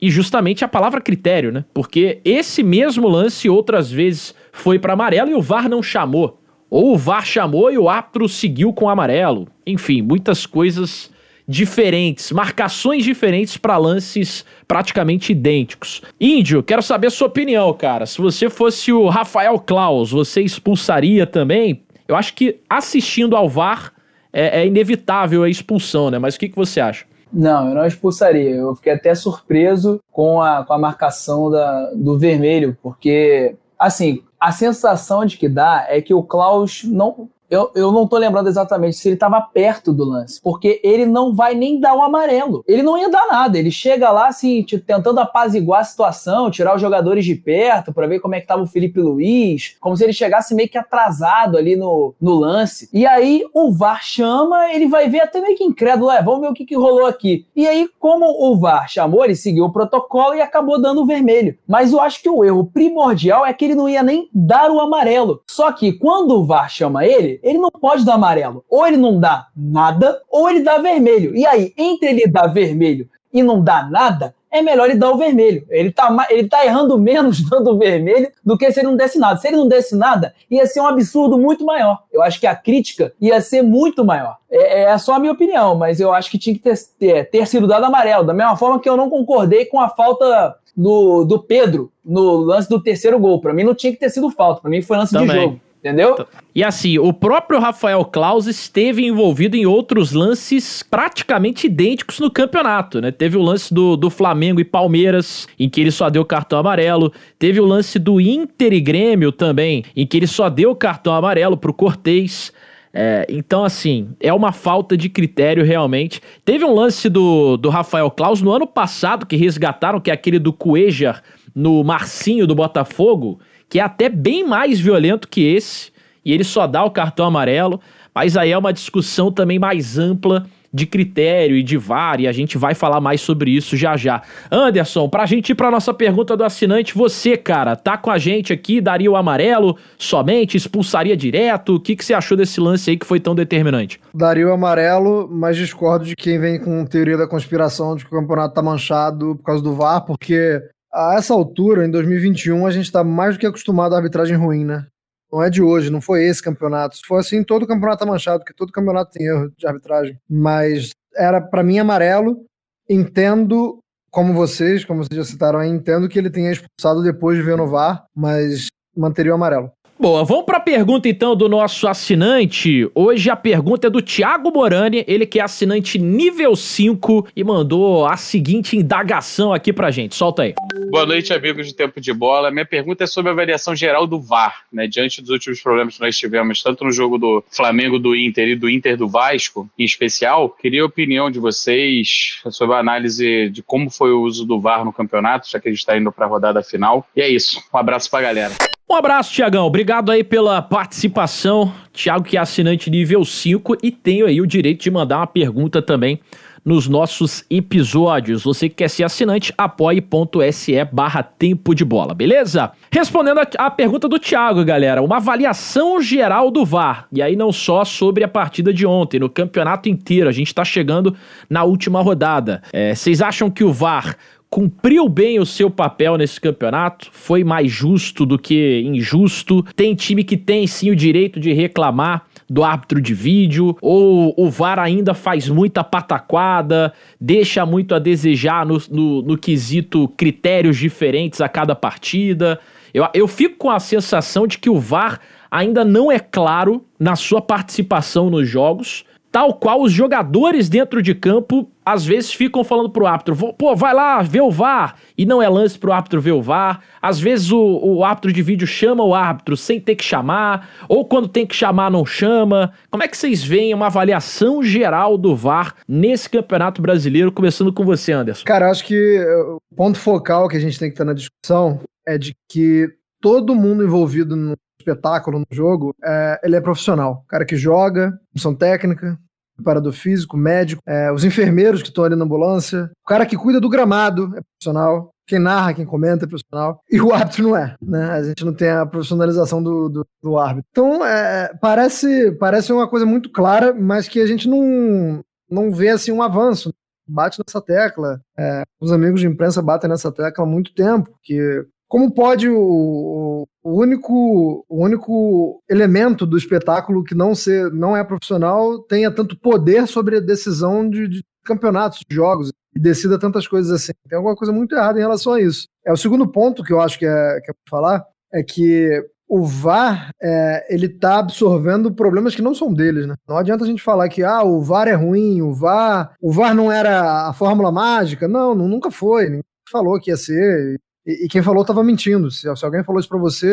E justamente a palavra critério, né? Porque esse mesmo lance outras vezes foi para amarelo e o VAR não chamou. Ou o VAR chamou e o árbitro seguiu com o amarelo. Enfim, muitas coisas diferentes, marcações diferentes para lances praticamente idênticos. Índio, quero saber a sua opinião, cara. Se você fosse o Rafael Klaus, você expulsaria também? Eu acho que assistindo ao VAR é, é inevitável a expulsão, né? Mas o que, que você acha? Não, eu não expulsaria. Eu fiquei até surpreso com a, com a marcação da, do vermelho, porque, assim, a sensação de que dá é que o Klaus não. Eu, eu não tô lembrando exatamente se ele estava perto do lance, porque ele não vai nem dar o amarelo. Ele não ia dar nada. Ele chega lá, assim, tentando apaziguar a situação, tirar os jogadores de perto para ver como é que tava o Felipe Luiz, como se ele chegasse meio que atrasado ali no, no lance. E aí o VAR chama, ele vai ver até meio que incrédulo, é, vamos ver o que, que rolou aqui. E aí, como o VAR chamou, ele seguiu o protocolo e acabou dando o vermelho. Mas eu acho que o erro primordial é que ele não ia nem dar o amarelo. Só que quando o VAR chama ele, ele não pode dar amarelo. Ou ele não dá nada, ou ele dá vermelho. E aí, entre ele dar vermelho e não dar nada, é melhor ele dar o vermelho. Ele tá, ele tá errando menos [laughs] dando o vermelho do que se ele não desse nada. Se ele não desse nada, ia ser um absurdo muito maior. Eu acho que a crítica ia ser muito maior. É, é só a minha opinião, mas eu acho que tinha que ter, ter, ter sido dado amarelo. Da mesma forma que eu não concordei com a falta do, do Pedro no lance do terceiro gol. Pra mim não tinha que ter sido falta. Pra mim foi lance de Também. jogo. Entendeu? E assim, o próprio Rafael Claus esteve envolvido em outros lances praticamente idênticos no campeonato, né? Teve o lance do, do Flamengo e Palmeiras, em que ele só deu cartão amarelo. Teve o lance do Inter e Grêmio também, em que ele só deu cartão amarelo pro Cortez. É, então, assim, é uma falta de critério realmente. Teve um lance do, do Rafael Claus no ano passado que resgataram, que é aquele do Cuejar no Marcinho do Botafogo, que é até bem mais violento que esse, e ele só dá o cartão amarelo. Mas aí é uma discussão também mais ampla de critério e de VAR, e a gente vai falar mais sobre isso já já. Anderson, pra gente ir pra nossa pergunta do assinante, você, cara, tá com a gente aqui, daria o amarelo somente, expulsaria direto? O que, que você achou desse lance aí que foi tão determinante? Daria o amarelo, mas discordo de quem vem com teoria da conspiração de que o campeonato tá manchado por causa do VAR, porque a essa altura, em 2021, a gente tá mais do que acostumado à arbitragem ruim, né? Não é de hoje, não foi esse campeonato. Se for assim, todo campeonato tá manchado, porque todo campeonato tem erro de arbitragem. Mas era, para mim, amarelo. Entendo, como vocês, como vocês já citaram aí, entendo que ele tenha expulsado depois de ver no VAR, mas manteria o amarelo. Boa, vamos para a pergunta então do nosso assinante. Hoje a pergunta é do Thiago Morani, ele que é assinante nível 5 e mandou a seguinte indagação aqui pra gente. Solta aí. Boa noite, amigos de Tempo de Bola. Minha pergunta é sobre a avaliação geral do VAR, né? Diante dos últimos problemas que nós tivemos, tanto no jogo do Flamengo do Inter e do Inter do Vasco, em especial, queria a opinião de vocês sobre a análise de como foi o uso do VAR no campeonato, já que a gente está indo para a rodada final. E é isso. Um abraço pra galera. Um abraço, Tiagão. Obrigado aí pela participação. Tiago, que é assinante nível 5 e tenho aí o direito de mandar uma pergunta também nos nossos episódios. Você que quer ser assinante, apoie.se barra tempo de bola, beleza? Respondendo a, a pergunta do Thiago, galera, uma avaliação geral do VAR. E aí não só sobre a partida de ontem, no campeonato inteiro. A gente tá chegando na última rodada. É, Vocês acham que o VAR cumpriu bem o seu papel nesse campeonato, foi mais justo do que injusto. Tem time que tem sim o direito de reclamar do árbitro de vídeo, ou o VAR ainda faz muita pataquada, deixa muito a desejar no, no, no quesito critérios diferentes a cada partida. Eu, eu fico com a sensação de que o VAR ainda não é claro na sua participação nos jogos tal qual os jogadores dentro de campo às vezes ficam falando pro árbitro, pô, vai lá, vê o VAR, e não é lance pro árbitro ver o VAR. Às vezes o, o árbitro de vídeo chama o árbitro sem ter que chamar, ou quando tem que chamar não chama. Como é que vocês veem uma avaliação geral do VAR nesse Campeonato Brasileiro, começando com você, Anderson? Cara, acho que o ponto focal que a gente tem que ter na discussão é de que todo mundo envolvido no espetáculo, no jogo, é, ele é profissional. O cara que joga, função técnica, preparador físico, médico, é, os enfermeiros que estão ali na ambulância, o cara que cuida do gramado é profissional, quem narra, quem comenta é profissional, e o árbitro não é, né? A gente não tem a profissionalização do, do, do árbitro. Então, é, parece, parece uma coisa muito clara, mas que a gente não, não vê assim um avanço. Bate nessa tecla. É, os amigos de imprensa batem nessa tecla há muito tempo, que como pode o, o, único, o único elemento do espetáculo que não, ser, não é profissional tenha tanto poder sobre a decisão de, de campeonatos, de jogos, e decida tantas coisas assim? Tem alguma coisa muito errada em relação a isso. É o segundo ponto que eu acho que é, que é falar, é que o VAR é, ele está absorvendo problemas que não são deles, né? Não adianta a gente falar que ah, o VAR é ruim, o VAR, o VAR não era a fórmula mágica. Não, nunca foi. Ninguém falou que ia ser. E, e quem falou estava mentindo. Se, se, alguém falou isso para você,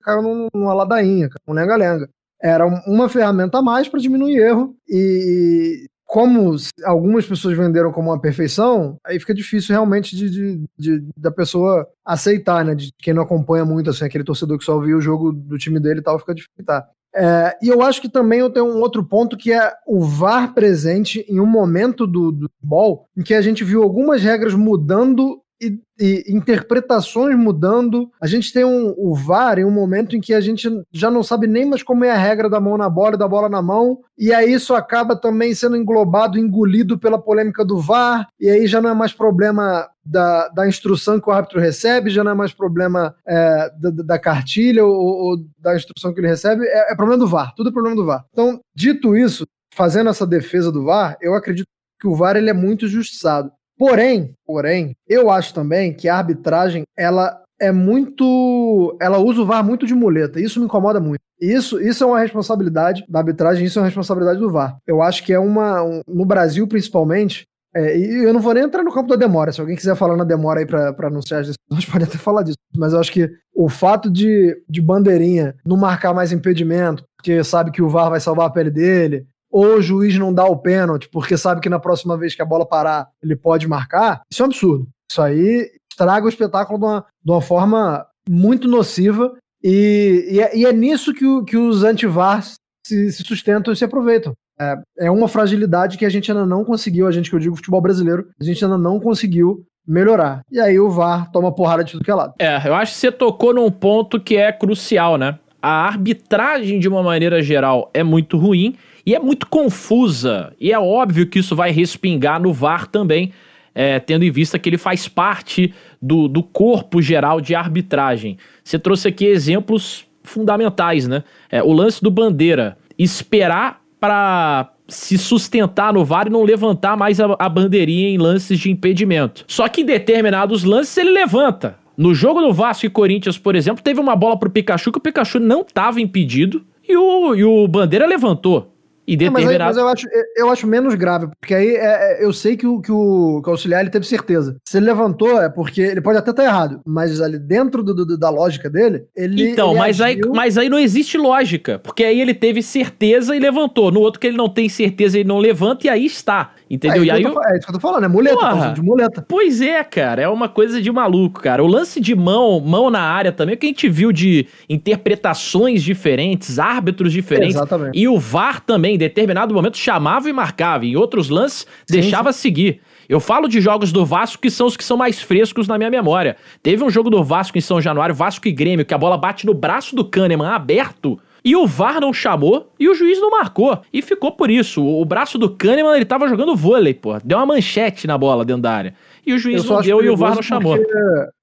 caiu numa ladainha, um lenga-lenga. Era uma ferramenta a mais para diminuir erro. E como algumas pessoas venderam como uma perfeição, aí fica difícil realmente de, de, de, da pessoa aceitar, né? De quem não acompanha muito, assim, aquele torcedor que só viu o jogo do time dele e tal, fica difícil. Tá. É, e eu acho que também eu tenho um outro ponto que é o VAR presente em um momento do, do futebol em que a gente viu algumas regras mudando e, e, interpretações mudando. A gente tem um, o VAR em um momento em que a gente já não sabe nem mais como é a regra da mão na bola e da bola na mão, e aí isso acaba também sendo englobado, engolido pela polêmica do VAR, e aí já não é mais problema da, da instrução que o árbitro recebe, já não é mais problema é, da, da, cartilha ou, ou, da instrução que ele recebe, é, é problema do VAR, tudo é problema do VAR. Então, dito isso, fazendo essa defesa do VAR, eu acredito que o VAR ele é muito justiçado. Porém, porém, eu acho também que a arbitragem ela é muito. Ela usa o VAR muito de muleta. Isso me incomoda muito. Isso, isso é uma responsabilidade da arbitragem, isso é uma responsabilidade do VAR. Eu acho que é uma. Um, no Brasil, principalmente. É, e eu não vou nem entrar no campo da demora. Se alguém quiser falar na demora aí pra anunciar as decisões, [laughs] pode até falar disso. Mas eu acho que o fato de, de bandeirinha não marcar mais impedimento, porque sabe que o VAR vai salvar a pele dele, ou o juiz não dá o pênalti, porque sabe que na próxima vez que a bola parar, ele pode marcar, isso é um absurdo. Isso aí estraga o espetáculo de uma, de uma forma muito nociva e, e, é, e é, nisso que, o, que os antivars se, se sustentam e se aproveitam. É, é uma fragilidade que a gente ainda não conseguiu, a gente que eu digo futebol brasileiro, a gente ainda não conseguiu melhorar. E aí o VAR toma porrada de tudo que é lado. É, eu acho que você tocou num ponto que é crucial, né? A arbitragem, de uma maneira geral, é muito ruim e é muito confusa. E é óbvio que isso vai respingar no VAR também é, tendo em vista que ele faz parte do, do corpo geral de arbitragem. Você trouxe aqui exemplos fundamentais, né? É, o lance do Bandeira, esperar para se sustentar no VAR e não levantar mais a, a bandeirinha em lances de impedimento. Só que em determinados lances ele levanta. No jogo do Vasco e Corinthians, por exemplo, teve uma bola pro Pikachu que o Pikachu não estava impedido e o, e o Bandeira levantou. E determinado... mas, aí, mas eu, acho, eu acho menos grave, porque aí é, é, eu sei que o, que, o, que o auxiliar ele teve certeza. Se ele levantou, é porque ele pode até estar errado, mas ali dentro do, do, da lógica dele, ele. Então, ele mas, agiu... aí, mas aí não existe lógica, porque aí ele teve certeza e levantou. No outro que ele não tem certeza, ele não levanta e aí está. Entendeu? É, e aí eu tô, é isso que eu tô falando, é muleta, Porra, de muleta. Pois é, cara, é uma coisa de maluco, cara. O lance de mão, mão na área também, o que a gente viu de interpretações diferentes, árbitros diferentes. Exatamente. E o VAR também, em determinado momento, chamava e marcava. Em outros lances, sim, deixava sim. seguir. Eu falo de jogos do Vasco que são os que são mais frescos na minha memória. Teve um jogo do Vasco em São Januário, Vasco e Grêmio, que a bola bate no braço do Kahneman aberto e o VAR não chamou e o juiz não marcou. E ficou por isso. O braço do Kahneman, ele tava jogando vôlei, pô. Deu uma manchete na bola dentro da área. E o juiz não deu e o VAR não chamou. Porque,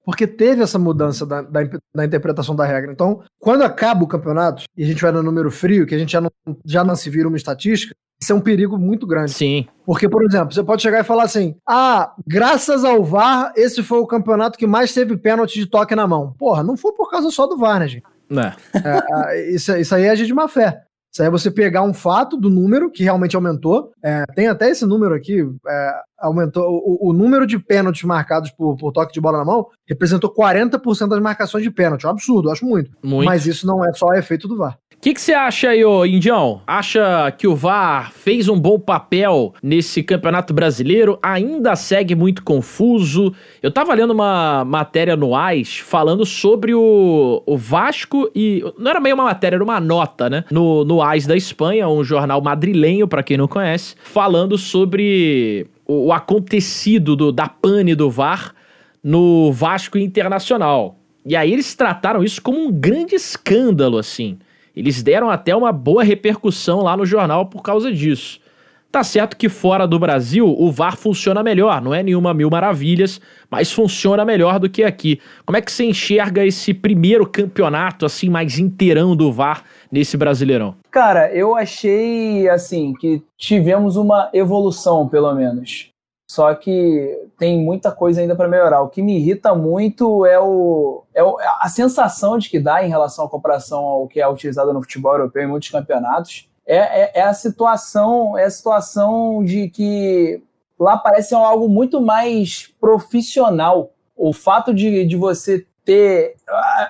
porque teve essa mudança da, da, da, interpretação da regra. Então, quando acaba o campeonato e a gente vai no número frio, que a gente já não, já não se vira uma estatística, isso é um perigo muito grande. Sim. Porque, por exemplo, você pode chegar e falar assim: ah, graças ao VAR, esse foi o campeonato que mais teve pênalti de toque na mão. Porra, não foi por causa só do VAR, né, gente? É. É, isso, isso aí é agir de má fé. Isso aí é você pegar um fato do número que realmente aumentou. É, tem até esse número aqui. É, aumentou o, o, número de pênaltis marcados por, por, toque de bola na mão representou 40% das marcações de pênalti. É um absurdo, acho muito. muito. Mas isso não é só efeito do VAR. O que você acha aí, ô Indião? Acha que o VAR fez um bom papel nesse campeonato brasileiro? Ainda segue muito confuso? Eu tava lendo uma matéria no AIS falando sobre o, o Vasco e. Não era meio uma matéria, era uma nota, né? No, no AIS da Espanha, um jornal madrilenho, para quem não conhece, falando sobre o, o acontecido do, da pane do VAR no Vasco Internacional. E aí eles trataram isso como um grande escândalo, assim. Eles deram até uma boa repercussão lá no jornal por causa disso. Tá certo que fora do Brasil o VAR funciona melhor, não é nenhuma mil maravilhas, mas funciona melhor do que aqui. Como é que você enxerga esse primeiro campeonato assim mais inteirão do VAR nesse Brasileirão? Cara, eu achei assim que tivemos uma evolução, pelo menos. Só que tem muita coisa ainda para melhorar. O que me irrita muito é, o, é a sensação de que dá em relação à comparação ao que é utilizado no futebol europeu em muitos campeonatos. É, é, é, a situação é a situação de que lá parece algo muito mais profissional. O fato de, de você ter.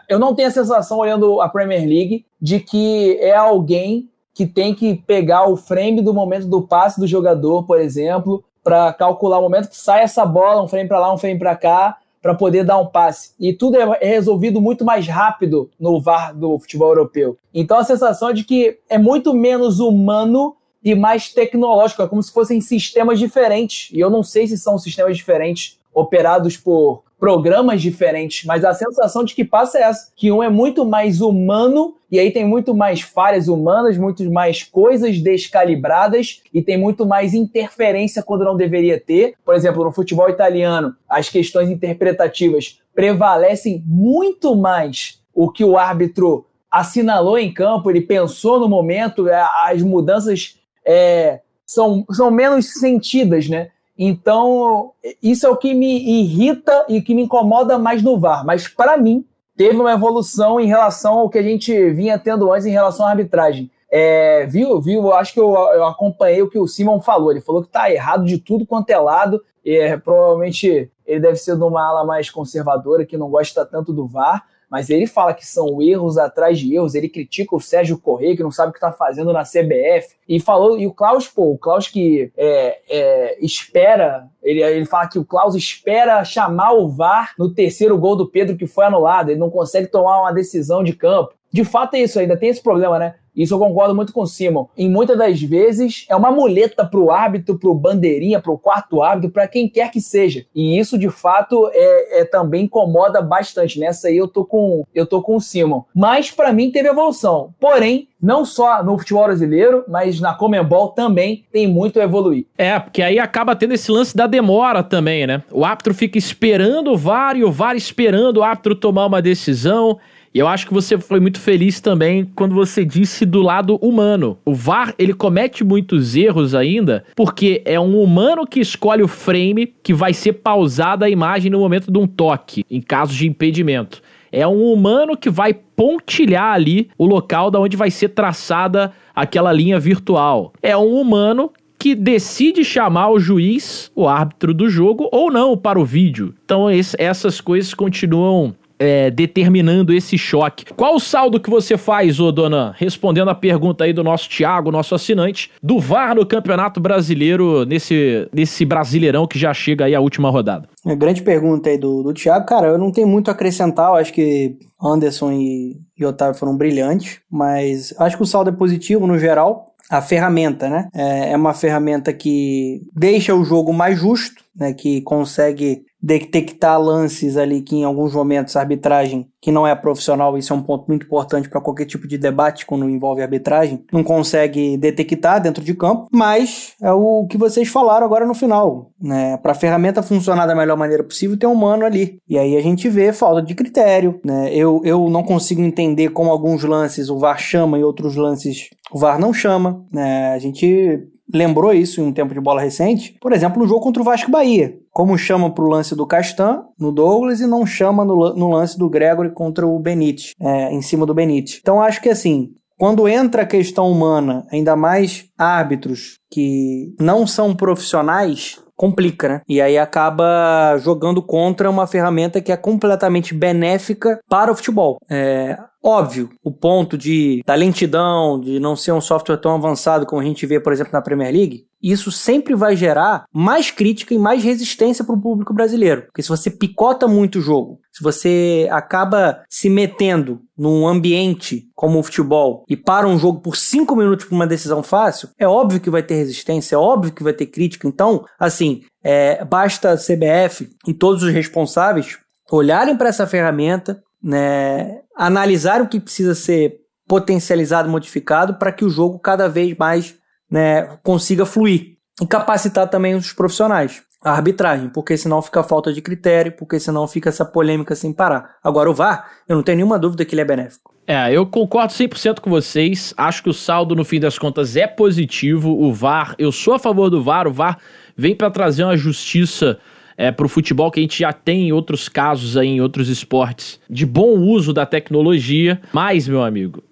Eu não tenho a sensação, olhando a Premier League, de que é alguém que tem que pegar o frame do momento do passe do jogador, por exemplo, para calcular o momento que sai essa bola, um frame para lá, um frame para cá, para poder dar um passe. E tudo é, é resolvido muito mais rápido no VAR do futebol europeu. Então a sensação é de que é muito menos humano e mais tecnológico, é como se fossem sistemas diferentes. E eu não sei se são sistemas diferentes operados por programas diferentes, mas a sensação de que passa é essa, que um é muito mais humano e aí tem muito mais falhas humanas, muito mais coisas descalibradas e tem muito mais interferência quando não deveria ter. Por exemplo, no futebol italiano, as questões interpretativas prevalecem muito mais o que o árbitro assinalou em campo, ele pensou no momento, é, as mudanças é, são, são menos sentidas, né? Então, isso é o que me irrita e que me incomoda mais no VAR. Mas, para mim, teve uma evolução em relação ao que a gente vinha tendo antes em relação à arbitragem. É, viu, viu? Acho que eu, eu, acompanhei o que o Simon falou. Ele falou que tá errado de tudo quanto é lado. E, é, provavelmente ele deve ser de uma ala mais conservadora que não gosta tanto do VAR mas ele fala que são erros atrás de erros, ele critica o Sérgio Correia, que não sabe o que está fazendo na CBF, e falou, e o Klaus, pô, o Klaus que é, é, espera, ele, ele fala que o Klaus espera chamar o VAR no terceiro gol do Pedro que foi anulado, ele não consegue tomar uma decisão de campo. De fato é isso, ainda tem esse problema, né? Isso eu concordo muito com o Simon. Em muitas das vezes é uma muleta para o árbitro, para o bandeirinha, para o quarto árbitro, para quem quer que seja. E isso de fato é, é, também incomoda bastante. Nessa aí eu tô com eu tô com o Simon. Mas para mim teve evolução. Porém, não só no futebol brasileiro, mas na Comembol também tem muito a evoluir. É, porque aí acaba tendo esse lance da demora também, né? O árbitro fica esperando o VAR e o VAR esperando o árbitro tomar uma decisão. E eu acho que você foi muito feliz também quando você disse do lado humano. O VAR, ele comete muitos erros ainda, porque é um humano que escolhe o frame que vai ser pausada a imagem no momento de um toque, em caso de impedimento. É um humano que vai pontilhar ali o local da onde vai ser traçada aquela linha virtual. É um humano que decide chamar o juiz, o árbitro do jogo, ou não para o vídeo. Então, esse, essas coisas continuam é, determinando esse choque. Qual o saldo que você faz, ô dona, respondendo a pergunta aí do nosso Thiago, nosso assinante, do VAR no Campeonato Brasileiro, nesse, nesse Brasileirão que já chega aí a última rodada? É, grande pergunta aí do, do Thiago. Cara, eu não tenho muito a acrescentar, eu acho que Anderson e, e Otávio foram brilhantes, mas acho que o saldo é positivo no geral a ferramenta, né? É, é uma ferramenta que deixa o jogo mais justo, né? Que consegue detectar lances ali que em alguns momentos a arbitragem que não é profissional, isso é um ponto muito importante para qualquer tipo de debate quando envolve arbitragem, não consegue detectar dentro de campo, mas é o que vocês falaram agora no final, né? Para a ferramenta funcionar da melhor maneira possível, tem um humano ali. E aí a gente vê falta de critério, né? Eu, eu não consigo entender como alguns lances o VAR chama e outros lances o VAR não chama, né? A gente lembrou isso em um tempo de bola recente, por exemplo, no jogo contra o Vasco Bahia. Como chama pro lance do Castan, no Douglas, e não chama no, no lance do Gregory contra o Benítez, é, em cima do Benítez. Então acho que assim, quando entra a questão humana, ainda mais árbitros que não são profissionais, complica, né? E aí acaba jogando contra uma ferramenta que é completamente benéfica para o futebol. É, Óbvio, o ponto de da lentidão, de não ser um software tão avançado como a gente vê, por exemplo, na Premier League, isso sempre vai gerar mais crítica e mais resistência para o público brasileiro. Porque se você picota muito o jogo, se você acaba se metendo num ambiente como o futebol e para um jogo por cinco minutos por uma decisão fácil, é óbvio que vai ter resistência, é óbvio que vai ter crítica. Então, assim, é, basta a CBF e todos os responsáveis olharem para essa ferramenta, né, analisar o que precisa ser potencializado, modificado, para que o jogo cada vez mais né, consiga fluir. E capacitar também os profissionais, a arbitragem, porque senão fica falta de critério, porque senão fica essa polêmica sem parar. Agora, o VAR, eu não tenho nenhuma dúvida que ele é benéfico. É, eu concordo 100% com vocês. Acho que o saldo, no fim das contas, é positivo. O VAR, eu sou a favor do VAR. O VAR vem para trazer uma justiça é, para o futebol que a gente já tem em outros casos aí, em outros esportes, de bom uso da tecnologia. Mas, meu amigo,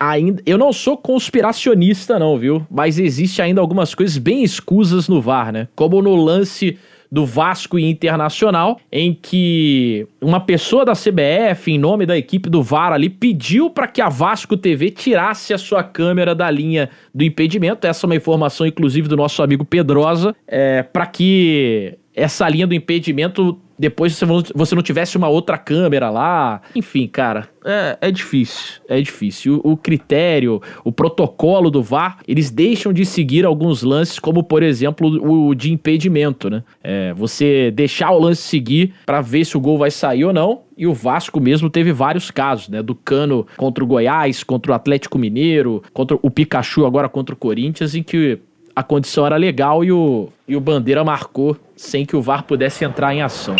ainda. Eu não sou conspiracionista, não, viu? Mas existe ainda algumas coisas bem escusas no VAR, né? Como no lance do Vasco e Internacional, em que uma pessoa da CBF, em nome da equipe do VAR ali, pediu para que a Vasco TV tirasse a sua câmera da linha do impedimento. Essa é uma informação, inclusive, do nosso amigo Pedrosa, é, para que essa linha do impedimento depois se você não tivesse uma outra câmera lá. Enfim, cara, é, é difícil. É difícil. O, o, critério, o protocolo do VAR, eles deixam de seguir alguns lances, como por exemplo o de impedimento, né? É, você deixar o lance seguir para ver se o gol vai sair ou não. E o Vasco mesmo teve vários casos, né? Do Cano contra o Goiás, contra o Atlético Mineiro, contra o Pikachu agora contra o Corinthians, em que a condição era legal e o, e o Bandeira marcou sem que o VAR pudesse entrar em ação.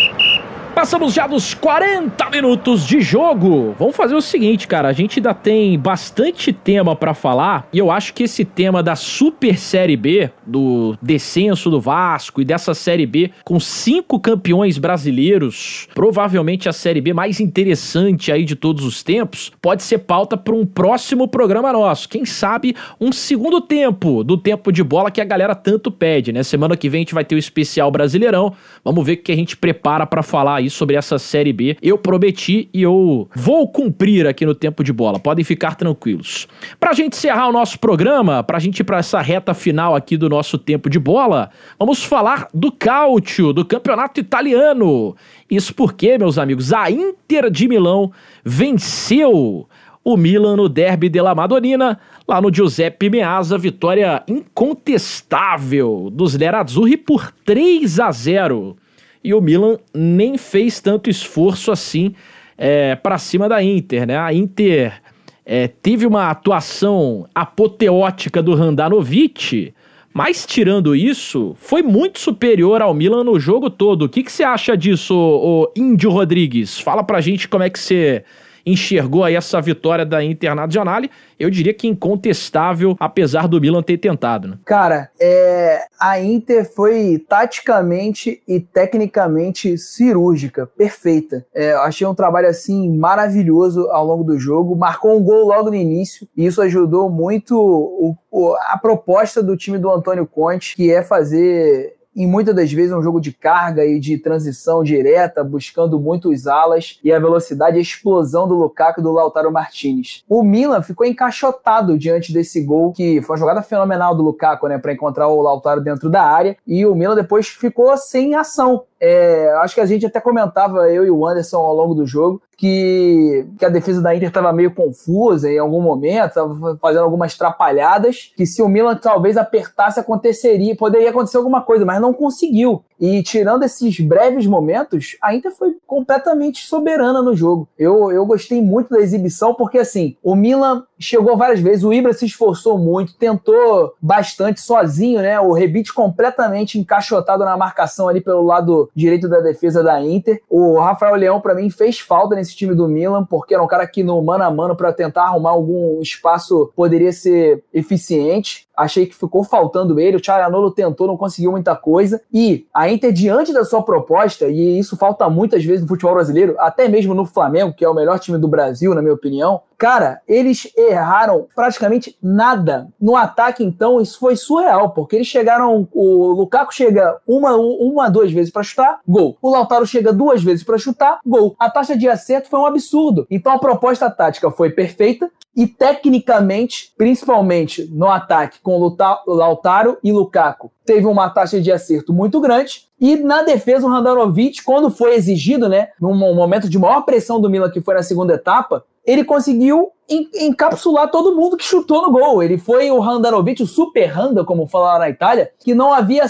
Passamos já dos 40 minutos de jogo. Vamos fazer o seguinte, cara. A gente ainda tem bastante tema para falar e eu acho que esse tema da Super Série B, do descenso do Vasco e dessa Série B com cinco campeões brasileiros, provavelmente a Série B mais interessante aí de todos os tempos, pode ser pauta para um próximo programa nosso. Quem sabe um segundo tempo do tempo de bola que a galera tanto pede, né? Semana que vem a gente vai ter o especial Brasileirão. Vamos ver o que a gente prepara para falar aí sobre essa Série B. Eu prometi e eu vou cumprir aqui no tempo de bola. Podem ficar tranquilos. Pra gente encerrar o nosso programa, pra gente ir pra essa reta final aqui do nosso tempo de bola, vamos falar do Cálcio, do campeonato italiano. Isso porque, meus amigos, a Inter de Milão venceu o Milan no derby della Madonnina, lá no Giuseppe Meazza, vitória incontestável dos Nerazzurri por 3 a 0 e o Milan nem fez tanto esforço assim é, para cima da Inter, né? A Inter é, teve uma atuação apoteótica do Handanovic, mas tirando isso, foi muito superior ao Milan no jogo todo. O que, que você acha disso, o Índio Rodrigues? Fala pra gente como é que você enxergou aí essa vitória da Internazionale, eu diria que incontestável, apesar do Milan ter tentado. Né? Cara, é, a Inter foi taticamente e tecnicamente cirúrgica, perfeita. É, achei um trabalho assim maravilhoso ao longo do jogo, marcou um gol logo no início e isso ajudou muito o, o, a proposta do time do Antônio Conte, que é fazer em muitas das vezes um jogo de carga e de transição direta, buscando muitos alas e a velocidade e a explosão do Lukaku e do Lautaro Martinez. O Milan ficou encaixotado diante desse gol, que foi uma jogada fenomenal do Lukaku, né, para encontrar o Lautaro dentro da área, e o Milan depois ficou sem ação. É, acho que a gente até comentava, eu e o Anderson, ao longo do jogo, que, que a defesa da Inter estava meio confusa em algum momento, estava fazendo algumas trapalhadas, que se o Milan talvez apertasse, aconteceria, poderia acontecer alguma coisa, mas não conseguiu. E tirando esses breves momentos, a Inter foi completamente soberana no jogo. Eu, eu gostei muito da exibição, porque assim, o Milan chegou várias vezes, o Ibra se esforçou muito, tentou bastante sozinho, né? O Rebite completamente encaixotado na marcação ali pelo lado direito da defesa da Inter. O Rafael Leão, para mim, fez falta nesse time do Milan, porque era um cara que no mano a mano para tentar arrumar algum espaço poderia ser eficiente. Achei que ficou faltando ele. O Charanolo tentou, não conseguiu muita coisa. E a Inter, diante da sua proposta, e isso falta muitas vezes no futebol brasileiro, até mesmo no Flamengo, que é o melhor time do Brasil, na minha opinião, Cara, eles erraram praticamente nada. No ataque, então, isso foi surreal, porque eles chegaram. O Lukaku chega uma, uma duas vezes para chutar, gol. O Lautaro chega duas vezes para chutar, gol. A taxa de acerto foi um absurdo. Então a proposta tática foi perfeita e tecnicamente, principalmente no ataque com Lautaro e Lukaku, teve uma taxa de acerto muito grande. E na defesa, o Handanovic, quando foi exigido, né, num momento de maior pressão do Milan, que foi na segunda etapa, ele conseguiu encapsular todo mundo que chutou no gol. Ele foi o Handanovic, o super Handa, como falaram na Itália, que não havia,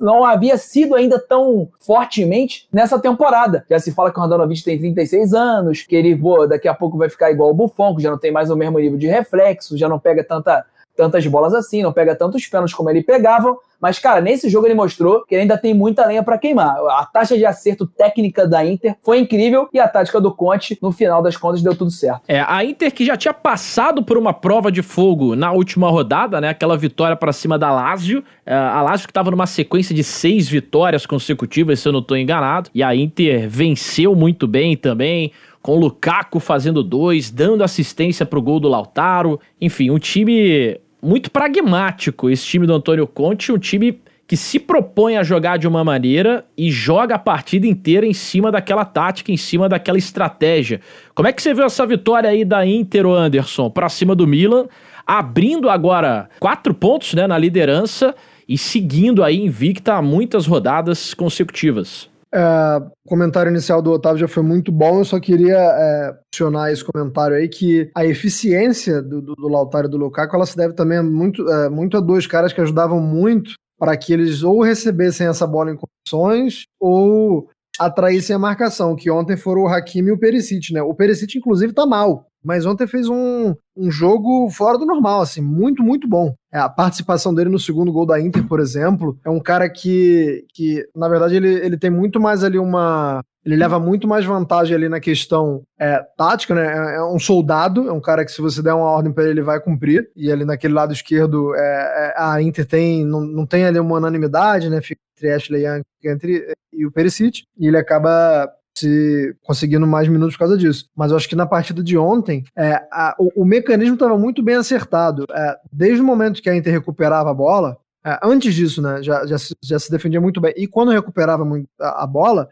não havia sido ainda tão fortemente nessa temporada. Já se fala que o Handanovic tem 36 anos, que ele daqui a pouco vai ficar igual o Buffon, que já não tem mais o mesmo nível de reflexo, já não pega tanta tantas bolas assim, não pega tantos pênaltis como ele pegava. Mas, cara, nesse jogo ele mostrou que ele ainda tem muita lenha para queimar. A taxa de acerto técnica da Inter foi incrível e a tática do Conte, no final das contas, deu tudo certo. É, a Inter que já tinha passado por uma prova de fogo na última rodada, né? Aquela vitória para cima da Lazio. É, a Lazio que estava numa sequência de seis vitórias consecutivas, se eu não estou enganado. E a Inter venceu muito bem também com o Lukaku fazendo dois, dando assistência pro gol do Lautaro. Enfim, um time muito pragmático esse time do Antônio Conte, um time que se propõe a jogar de uma maneira e joga a partida inteira em cima daquela tática, em cima daquela estratégia. Como é que você viu essa vitória aí da Inter, Anderson, para cima do Milan, abrindo agora quatro pontos né, na liderança e seguindo aí invicta muitas rodadas consecutivas? É, o comentário inicial do Otávio já foi muito bom, eu só queria é, adicionar esse comentário aí que a eficiência do, do, do Lautaro e do Lukaku ela se deve também muito, é, muito a dois caras que ajudavam muito para que eles ou recebessem essa bola em condições ou atraíssem a marcação, que ontem foram o Hakimi e o Perisic, né? O Perisic, inclusive, tá mal, mas ontem fez um, um jogo fora do normal, assim, muito, muito bom. É, a participação dele no segundo gol da Inter, por exemplo, é um cara que, que na verdade, ele, ele tem muito mais ali uma, Ele leva muito mais vantagem ali na questão é, tática, né? É, é um soldado, é um cara que se você der uma ordem para ele, ele vai cumprir. E ali naquele lado esquerdo, é, é, a Inter tem, não, não tem ali uma unanimidade, né? Fica entre Ashley Young entre, e o Perisic. E ele acaba se conseguindo mais minutos por causa disso. Mas eu acho que na partida de ontem, é, a, o, o, mecanismo estava muito bem acertado. É, desde o momento que a Inter recuperava a bola, antes disso, né, já, já, já, se defendia muito bem. E quando recuperava a, bola,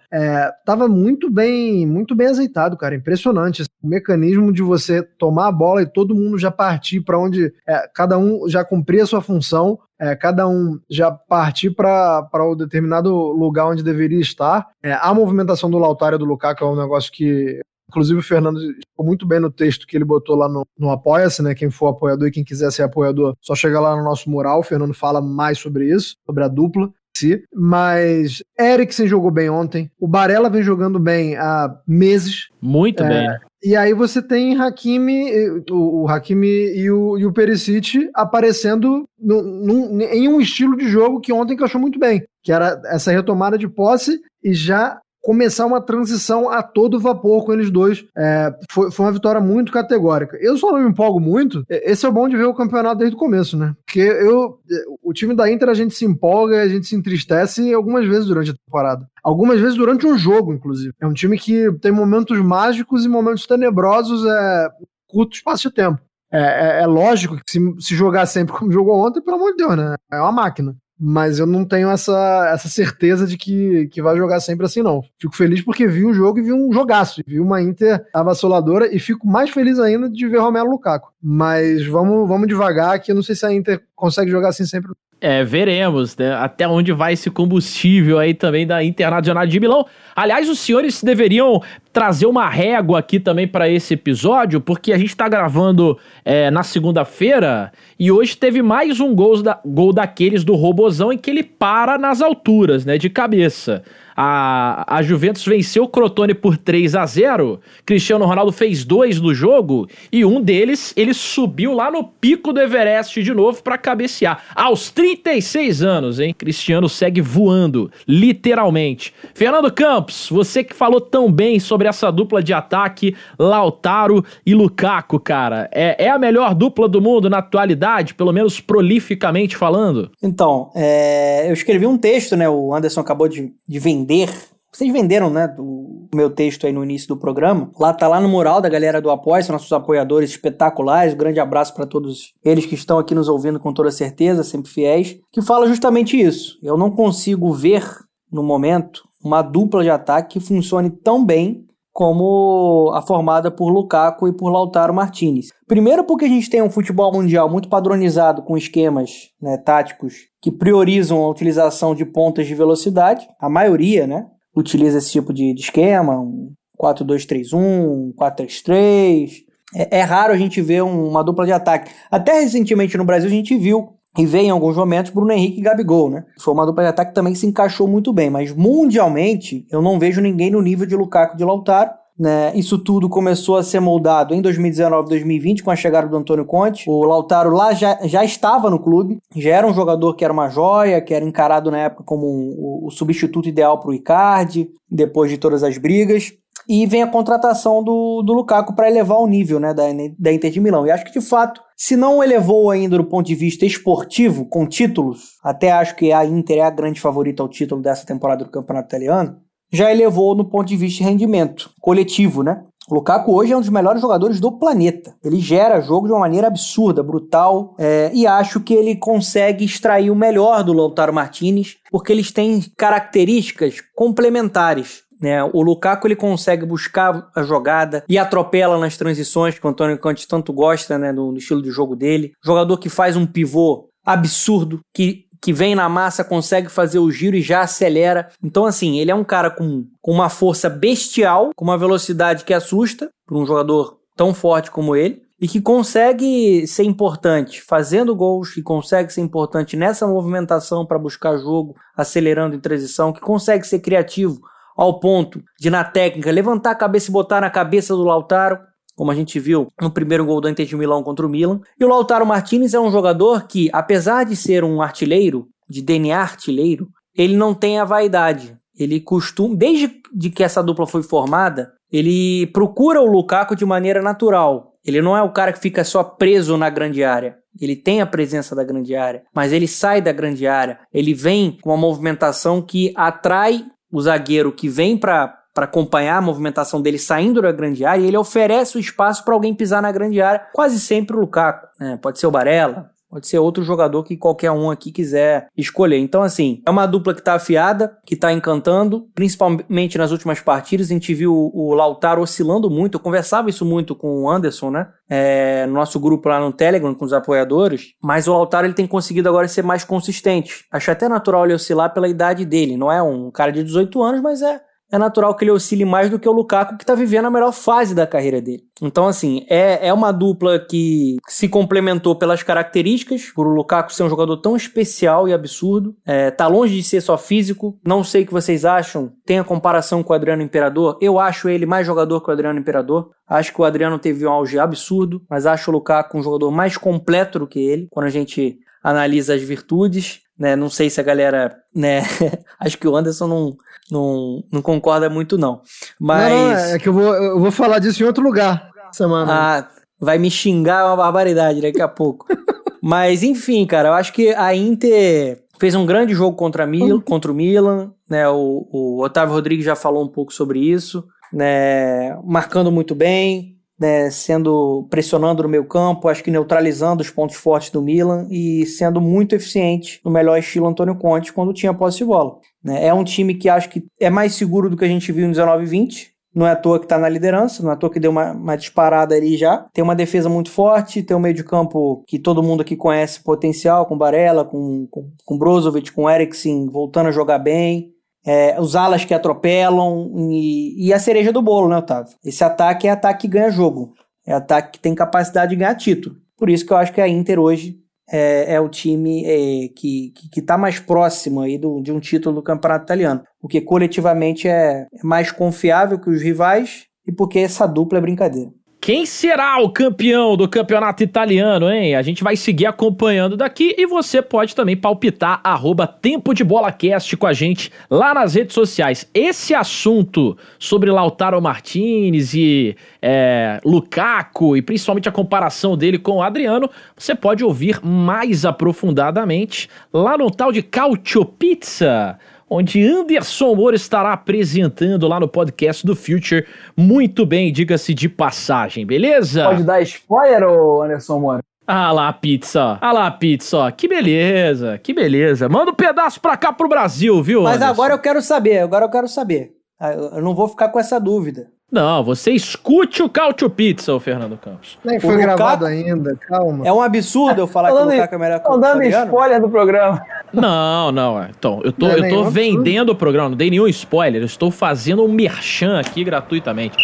estava é, muito bem muito bem azeitado, cara. Impressionante. O mecanismo de você tomar a bola e todo mundo já partir para onde é, cada um já cumpria a sua função, é, cada um já partir para o um determinado lugar onde deveria estar. É, a movimentação do Lautaro e do Lukaku é um negócio que Inclusive, o Fernando ficou muito bem no texto que ele botou lá no, no Apoia-se, né? Quem for apoiador e quem quiser ser apoiador, só chega lá no nosso mural. O Fernando fala mais sobre isso, sobre a dupla. Si. Mas Eriksen jogou bem ontem. O Barella vem jogando bem há meses. Muito é, bem. E aí você tem Hakimi, o, o Hakimi e o, e o Perisic aparecendo no, num, em um estilo de jogo que ontem encaixou muito bem, que era essa retomada de posse e já começar uma transição a todo vapor com eles dois. É, foi, foi uma vitória muito categórica. Eu só não me empolgo muito. Esse é o bom de ver o campeonato desde o começo, né? Porque eu, o time da Inter a gente se empolga, a gente se entristece algumas vezes durante a temporada. Algumas vezes durante um jogo, inclusive. É um time que tem momentos mágicos e momentos tenebrosos é, curto espaço de tempo. É, é, é, lógico que se, se jogar sempre como jogou ontem, pelo amor de Deus, né? É uma máquina mas eu não tenho essa, essa certeza de que, que vai jogar sempre assim, não. Fico feliz porque vi o jogo e vi um jogaço, vi uma Inter avassaladora e fico mais feliz ainda de ver Romero Lukaku. Mas vamos, vamos devagar, que eu não sei se a Inter consegue jogar assim sempre. É, veremos, né? Até onde vai esse combustível aí também da Internacional de Milão. Aliás, os senhores deveriam trazer uma régua aqui também para esse episódio, porque a gente está gravando é, na segunda-feira e hoje teve mais um gol, da, gol daqueles do Robozão em que ele para nas alturas, né? De cabeça. A, a Juventus venceu o Crotone por 3 a 0 Cristiano Ronaldo fez dois no jogo e um deles ele subiu lá no pico do Everest de novo para cabecear. Aos 36 anos, hein? Cristiano segue voando, literalmente. Fernando Campos, você que falou tão bem sobre essa dupla de ataque, Lautaro e Lukaku, cara. É, é a melhor dupla do mundo na atualidade, pelo menos prolificamente falando? Então, é, eu escrevi um texto, né? O Anderson acabou de, de vender vender. Vocês venderam, né, o meu texto aí no início do programa. Lá tá lá no mural da galera do Apoio, são nossos apoiadores espetaculares. Um grande abraço para todos eles que estão aqui nos ouvindo com toda certeza, sempre fiéis, que fala justamente isso. Eu não consigo ver no momento uma dupla de ataque que funcione tão bem como a formada por Lukaku e por Lautaro Martinez. Primeiro porque a gente tem um futebol mundial muito padronizado com esquemas né, táticos que priorizam a utilização de pontas de velocidade. A maioria né, utiliza esse tipo de, de esquema, um 4-2-3-1, um 4-3-3. É, é, raro a gente ver um, uma dupla de ataque. Até recentemente no Brasil a gente viu e vê em alguns momentos Bruno Henrique e Gabigol, né? Foi uma dupla de ataque que também se encaixou muito bem, mas mundialmente eu não vejo ninguém no nível de Lukaku e de Lautaro. Né? Isso tudo começou a ser moldado em 2019, 2020, com a chegada do Antônio Conte. O Lautaro lá já, já estava no clube, já era um jogador que era uma joia, que era encarado na época como um, o, o substituto ideal para o Icardi, depois de todas as brigas. E vem a contratação do, do Lukaku para elevar o nível né, da, da Inter de Milão. E acho que de fato, se não elevou ainda do ponto de vista esportivo, com títulos, até acho que a Inter é a grande favorita ao título dessa temporada do Campeonato Italiano, já elevou no ponto de vista de rendimento coletivo, né? O Lukaku hoje é um dos melhores jogadores do planeta. Ele gera jogo de uma maneira absurda, brutal, é, e acho que ele consegue extrair o melhor do Lautaro Martinez, porque eles têm características complementares. Né? O Lukaku ele consegue buscar a jogada e atropela nas transições, que o Antônio Conte tanto gosta né, no, estilo de jogo dele. Jogador que faz um pivô absurdo, que, que vem na massa, consegue fazer o giro e já acelera. Então, assim, ele é um cara com, com uma força bestial, com uma velocidade que assusta para um jogador tão forte como ele. E que consegue ser importante fazendo gols, que consegue ser importante nessa movimentação para buscar jogo, acelerando em transição, que consegue ser criativo ao ponto de, na técnica, levantar a cabeça e botar na cabeça do Lautaro, como a gente viu no primeiro gol do Inter de Milão contra o Milan. E o Lautaro Martinez é um jogador que, apesar de ser um artilheiro, de DNA artilheiro, ele não tem a vaidade. ele costuma, desde de que essa dupla foi formada, ele procura o Lukaku de maneira natural. Ele não é o cara que fica só preso na grande área. Ele tem a presença da grande área, mas ele sai da grande área. Ele vem com uma movimentação que atrai o zagueiro que vem para acompanhar a movimentação dele saindo da grande área, e ele oferece o espaço para alguém pisar na grande área, quase sempre o Lukaku. Né? Pode ser o Barella, Pode ser outro jogador que qualquer um aqui quiser escolher. Então, assim, é uma dupla que tá afiada, que tá encantando, principalmente nas últimas partidas. A gente viu o Lautaro oscilando muito. Eu conversava isso muito com o Anderson, né? É, no nosso grupo lá no Telegram, com os apoiadores. Mas o Lautaro ele tem conseguido agora ser mais consistente. Acho até natural ele oscilar pela idade dele. Não é um cara de 18 anos, mas é é natural que ele oscile mais do que o Lukaku, que está vivendo a melhor fase da carreira dele. Então, assim, é, é uma dupla que se complementou pelas características, por o Lukaku ser um jogador tão especial e absurdo. É, tá longe de ser só físico. Não sei o que vocês acham. Tem a comparação com o Adriano Imperador. Eu acho ele mais jogador que o Adriano Imperador. Acho que o Adriano teve um auge absurdo, mas acho o Lukaku um jogador mais completo do que ele. Quando a gente analisa as virtudes, né? Não sei se a galera, né? [laughs] acho que o Anderson não, não, não concorda muito, não. Mas. Não, não, é que eu vou, eu vou falar disso em outro lugar semana. Ah, vai me xingar uma barbaridade daqui a pouco. [laughs] Mas, enfim, cara, eu acho que a Inter fez um grande jogo contra, Mil, contra o Milan, né? O, o Otávio Rodrigues já falou um pouco sobre isso, né? Marcando muito bem, né, sendo pressionando no meio campo, acho que neutralizando os pontos fortes do Milan e sendo muito eficiente no melhor estilo Antônio Conte quando tinha posse de bola. Né? É um time que acho que é mais seguro do que a gente viu em 19 e 20. Não é à toa que está na liderança, não é à toa que deu uma, uma, disparada ali já. Tem uma defesa muito forte, tem um meio de campo que todo mundo aqui conhece potencial, com Barella, com, com, com Brozovic, com Eriksen voltando a jogar bem é, os alas que atropelam e, e, a cereja do bolo, né, Otávio? Esse ataque é ataque que ganha jogo. É ataque que tem capacidade de ganhar título. Por isso que eu acho que a Inter hoje é, é o time é, que está mais próximo aí do, de um título do campeonato italiano. Porque coletivamente é, é mais confiável que os rivais e porque essa dupla é brincadeira. Quem será o campeão do campeonato italiano, hein? A gente vai seguir acompanhando daqui e você pode também palpitar arroba Tempo de Bola Cast com a gente lá nas redes sociais. Esse assunto sobre Lautaro Martinez e é, Lukaku e principalmente a comparação dele com o Adriano, você pode ouvir mais aprofundadamente lá no tal de Cautio Pizza onde Anderson Moura estará apresentando lá no podcast do Future. Muito bem, diga-se de passagem, beleza? Pode dar spoiler, ô Anderson Moura? Ah lá, pizza. Ah lá, pizza. Que beleza, que beleza. Manda um pedaço pra cá pro Brasil, viu? Mas Anderson? agora eu quero saber, agora eu quero saber. Ah, eu não vou ficar com essa dúvida. Não, você escute o Cautio Pizza, o Fernando Campos. Nem foi gravado ainda, calma. É um absurdo eu falar que o Lukaku é melhor que o Estão dando spoiler do programa. [laughs] Não, não. É. Então, eu tô, eu tô vendendo o programa, não dei nenhum spoiler. Eu estou fazendo um merchan aqui gratuitamente.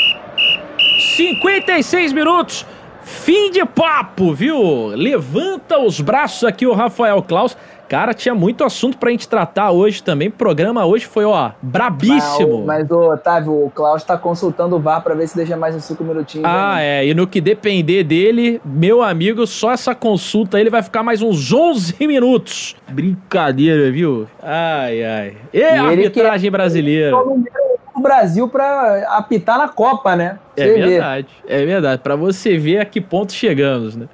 56 minutos, fim de papo, viu? Levanta os braços aqui o Rafael Klaus. Cara, tinha muito assunto pra gente tratar hoje também. O programa hoje foi, ó, brabíssimo. Mas, mas ô, Otávio, o Klaus tá consultando o VAR pra ver se deixa mais uns 5 minutinhos. Ah, né? é. E no que depender dele, meu amigo, só essa consulta ele vai ficar mais uns 11 [laughs] minutos. Brincadeira, viu? Ai, ai. E, e a arbitragem brasileira. O Brasil pra apitar na Copa, né? Você é verdade, vê. é verdade. Pra você ver a que ponto chegamos, né?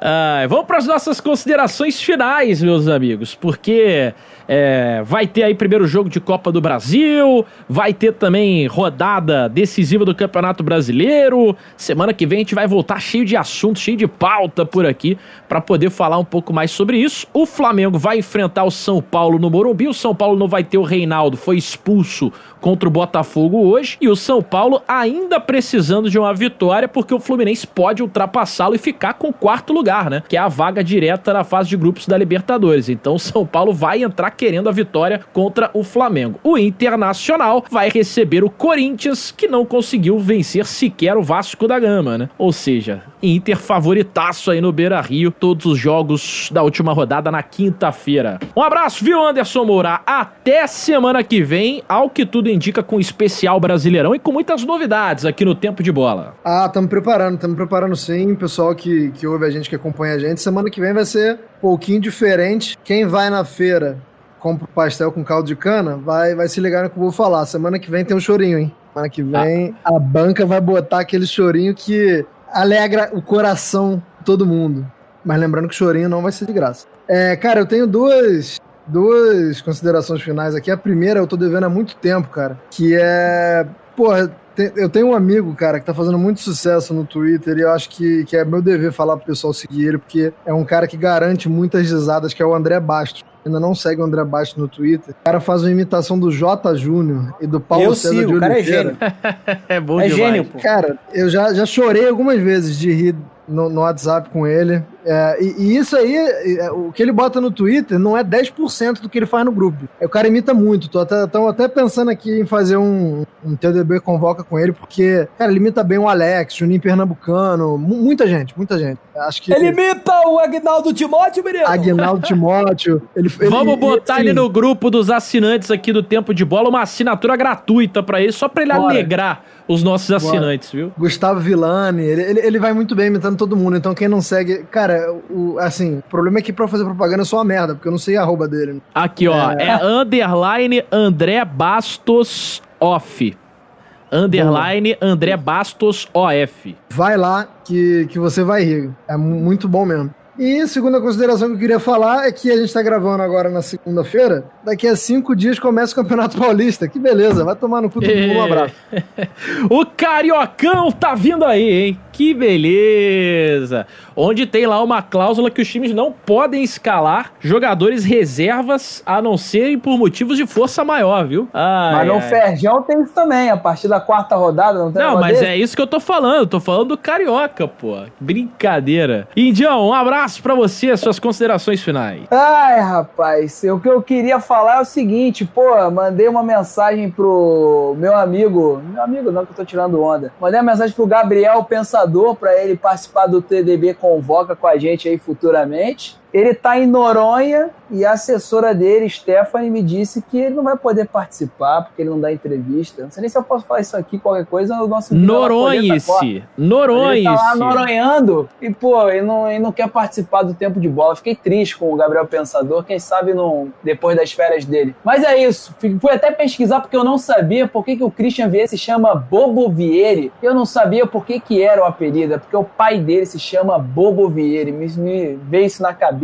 Ah, vamos para as nossas considerações finais, meus amigos, porque é, vai ter aí primeiro jogo de Copa do Brasil, vai ter também rodada decisiva do Campeonato Brasileiro. Semana que vem a gente vai voltar cheio de assuntos, cheio de pauta por aqui para poder falar um pouco mais sobre isso. O Flamengo vai enfrentar o São Paulo no Morumbi. O São Paulo não vai ter o Reinaldo, foi expulso contra o Botafogo hoje. E o São Paulo ainda precisando de uma vitória, porque o Fluminense pode ultrapassá-lo e ficar com o quarto lugar, né? Que é a vaga direta na fase de grupos da Libertadores. Então o São Paulo vai entrar querendo a vitória contra o Flamengo. O Internacional vai receber o Corinthians, que não conseguiu vencer sequer o Vasco da Gama, né? Ou seja, Inter favoritaço aí no Beira Rio, todos os jogos da última rodada na quinta-feira. Um abraço, viu, Anderson Moura? Até semana que vem, ao que tudo indica, com especial Brasileirão e com muitas novidades aqui no Tempo de Bola. Ah, estamos preparando, estamos preparando sim. Pessoal que, que ouve a gente, que acompanha a gente, semana que vem vai ser um pouquinho diferente. Quem vai na feira compra o pastel com caldo de cana, vai, vai se ligar no que eu vou falar. Semana que vem tem um chorinho, hein? Semana que vem a banca vai botar aquele chorinho que alegra o coração de todo mundo. Mas lembrando que o chorinho não vai ser de graça. É, cara, eu tenho duas, duas considerações finais aqui. A primeira eu tô devendo há muito tempo, cara, que é. Porra, tem- eu tenho um amigo, cara, que tá fazendo muito sucesso no Twitter e eu acho que, que é meu dever falar pro pessoal seguir ele, porque é um cara que garante muitas risadas, que é o André Bastos. Ainda não segue o André Bastos no Twitter. O cara faz uma imitação do Jota Júnior e do Paulo Eu César sigo, de o cara é Oliveira. gênio. [laughs] É bom É demais. gênio, pô. Cara, eu já, já chorei algumas vezes de rir no, no WhatsApp com ele. É, e, e isso aí, é, o que ele bota no Twitter não é 10% do que ele faz no grupo. É, O cara imita muito. Tô até, tão até pensando aqui em fazer um, um TDB convoca com ele, porque, cara, ele imita bem o Alex, Juninho Pernambucano, mu- muita gente, muita gente. Acho que. Ele imita o Agnaldo Timóteo, menino. Aguinaldo [laughs] Timóteo. Ele, ele- Vamos botar assim, ele no grupo dos assinantes aqui do Tempo de Bola, uma assinatura gratuita pra ele, só pra ele Bora. alegrar os nossos assinantes, viu? Gustavo Villani, ele, ele, ele vai muito bem imitando todo mundo, então quem não segue. Cara, o, assim, o problema é que pra fazer propaganda eu sou uma merda, porque eu não sei a arroba dele. Aqui, ó, é, underline André Bastos off. Underline André Bastos OF. Vai lá que, que você vai rir. É mu- muito bom mesmo. E a segunda consideração que eu queria falar é que a gente tá gravando agora na segunda-feira. Daqui a cinco dias começa o Campeonato [laughs] Paulista. Que beleza, vai tomar no cu todo mundo. Um [laughs] abraço. o Cariocão tá vindo aí, hein? Que beleza! Onde tem lá uma cláusula que os times não podem escalar jogadores reservas a não serem por motivos de força maior, viu? Ai, Mas no. Ferjão tem isso também, a partir da quarta rodada, não tem Não, mas desse? é isso que eu tô falando. Tô falando do Carioca, pô. Brincadeira. Indião, um abraço pra você, suas considerações finais. Ai, rapaz, o que eu queria falar é o seguinte, pô, mandei uma mensagem pro meu amigo, meu amigo não que eu tô tirando onda, mandei uma mensagem pro Gabriel Pensador pra ele participar do TDB Convoca com a gente aí futuramente. Ele tá em Noronha e a assessora dele, Stephanie, me disse que ele não vai poder participar porque ele não dá entrevista. Não sei nem se eu posso falar isso aqui, qualquer coisa, o nosso. Ele Noronhice. tá lá noronhando e, pô, ele não, ele não quer participar do tempo de bola. Fiquei triste com o Gabriel Pensador, quem sabe não, depois das férias dele. Mas é isso. Fui até pesquisar porque eu não sabia por que, que o Christian Vieira se chama Bobo Vieri. Eu não sabia por que, que era o apelido, é porque o pai dele se chama Bobo Vieri. Me, me veio isso na cabeça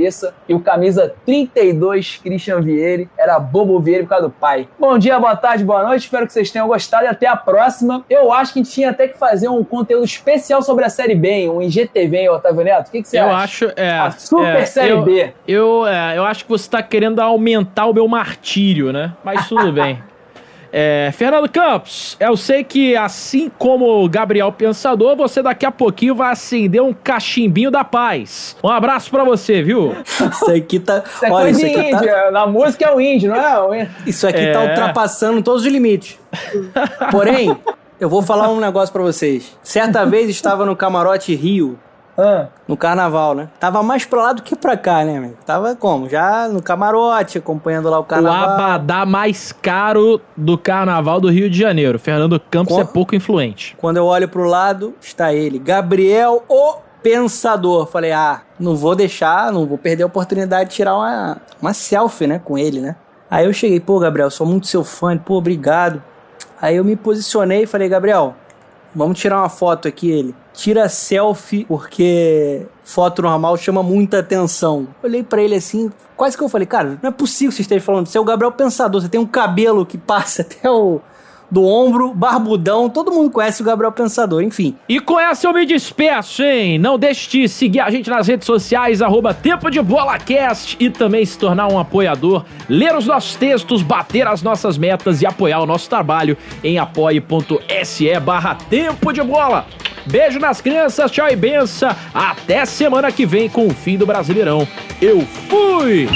e o camisa 32, Christian Vieri, era Bobo Vieri por causa do pai. Bom dia, boa tarde, boa noite. Espero que vocês tenham gostado e até a próxima. Eu acho que a gente tinha até que fazer um conteúdo especial sobre a Série B, hein? um IGTV, hein, Otávio Neto? O que, que você Eu acha? acho. É, A Super é, Série eu, B. Eu, é, eu acho que você tá querendo aumentar o meu martírio, né? Mas tudo bem. [laughs] É, Fernando Campos, eu sei que assim como o Gabriel Pensador, você daqui a pouquinho vai acender um cachimbinho da paz. Um abraço pra você, viu? Isso aqui tá. Isso é olha, coisa isso aqui tá, índio. Na música é o índio, não é? Isso aqui tá É. ultrapassando todos os limites. Porém, eu vou falar um negócio pra vocês. Certa vez estava no camarote Rio, Ah, no carnaval, né? Tava mais pra lá do que pra cá, né, amigo? Tava como? Já no camarote, acompanhando lá o O carnaval. abadá mais caro do carnaval do Rio de Janeiro. Fernando Campos Com- é pouco influente. Quando eu olho pro lado, está ele, Gabriel o Pensador. Falei, ah, não vou deixar, não vou perder a oportunidade de tirar uma, uma selfie, né, com ele, né? Aí eu cheguei, pô, Gabriel, sou muito seu fã, pô, obrigado. Aí eu me posicionei e falei, Gabriel, vamos tirar uma foto aqui, ele. Tira selfie, porque foto normal chama muita atenção. Olhei pra ele assim, quase que eu falei, cara, não é possível que você esteja falando, você é o Gabriel Pensador, você tem um cabelo que passa [laughs] até o do ombro, barbudão, todo mundo conhece o Gabriel Pensador, enfim. E com essa eu me despeço, hein? Não deixe de seguir a gente nas redes sociais, arroba Tempo de Bola Cast, e também se tornar um apoiador, ler os nossos textos, bater as nossas metas e apoiar o nosso trabalho em apoie.se barra Tempo de Bola. Beijo nas crianças, tchau e benção. Até semana que vem com o fim do Brasileirão. Eu fui!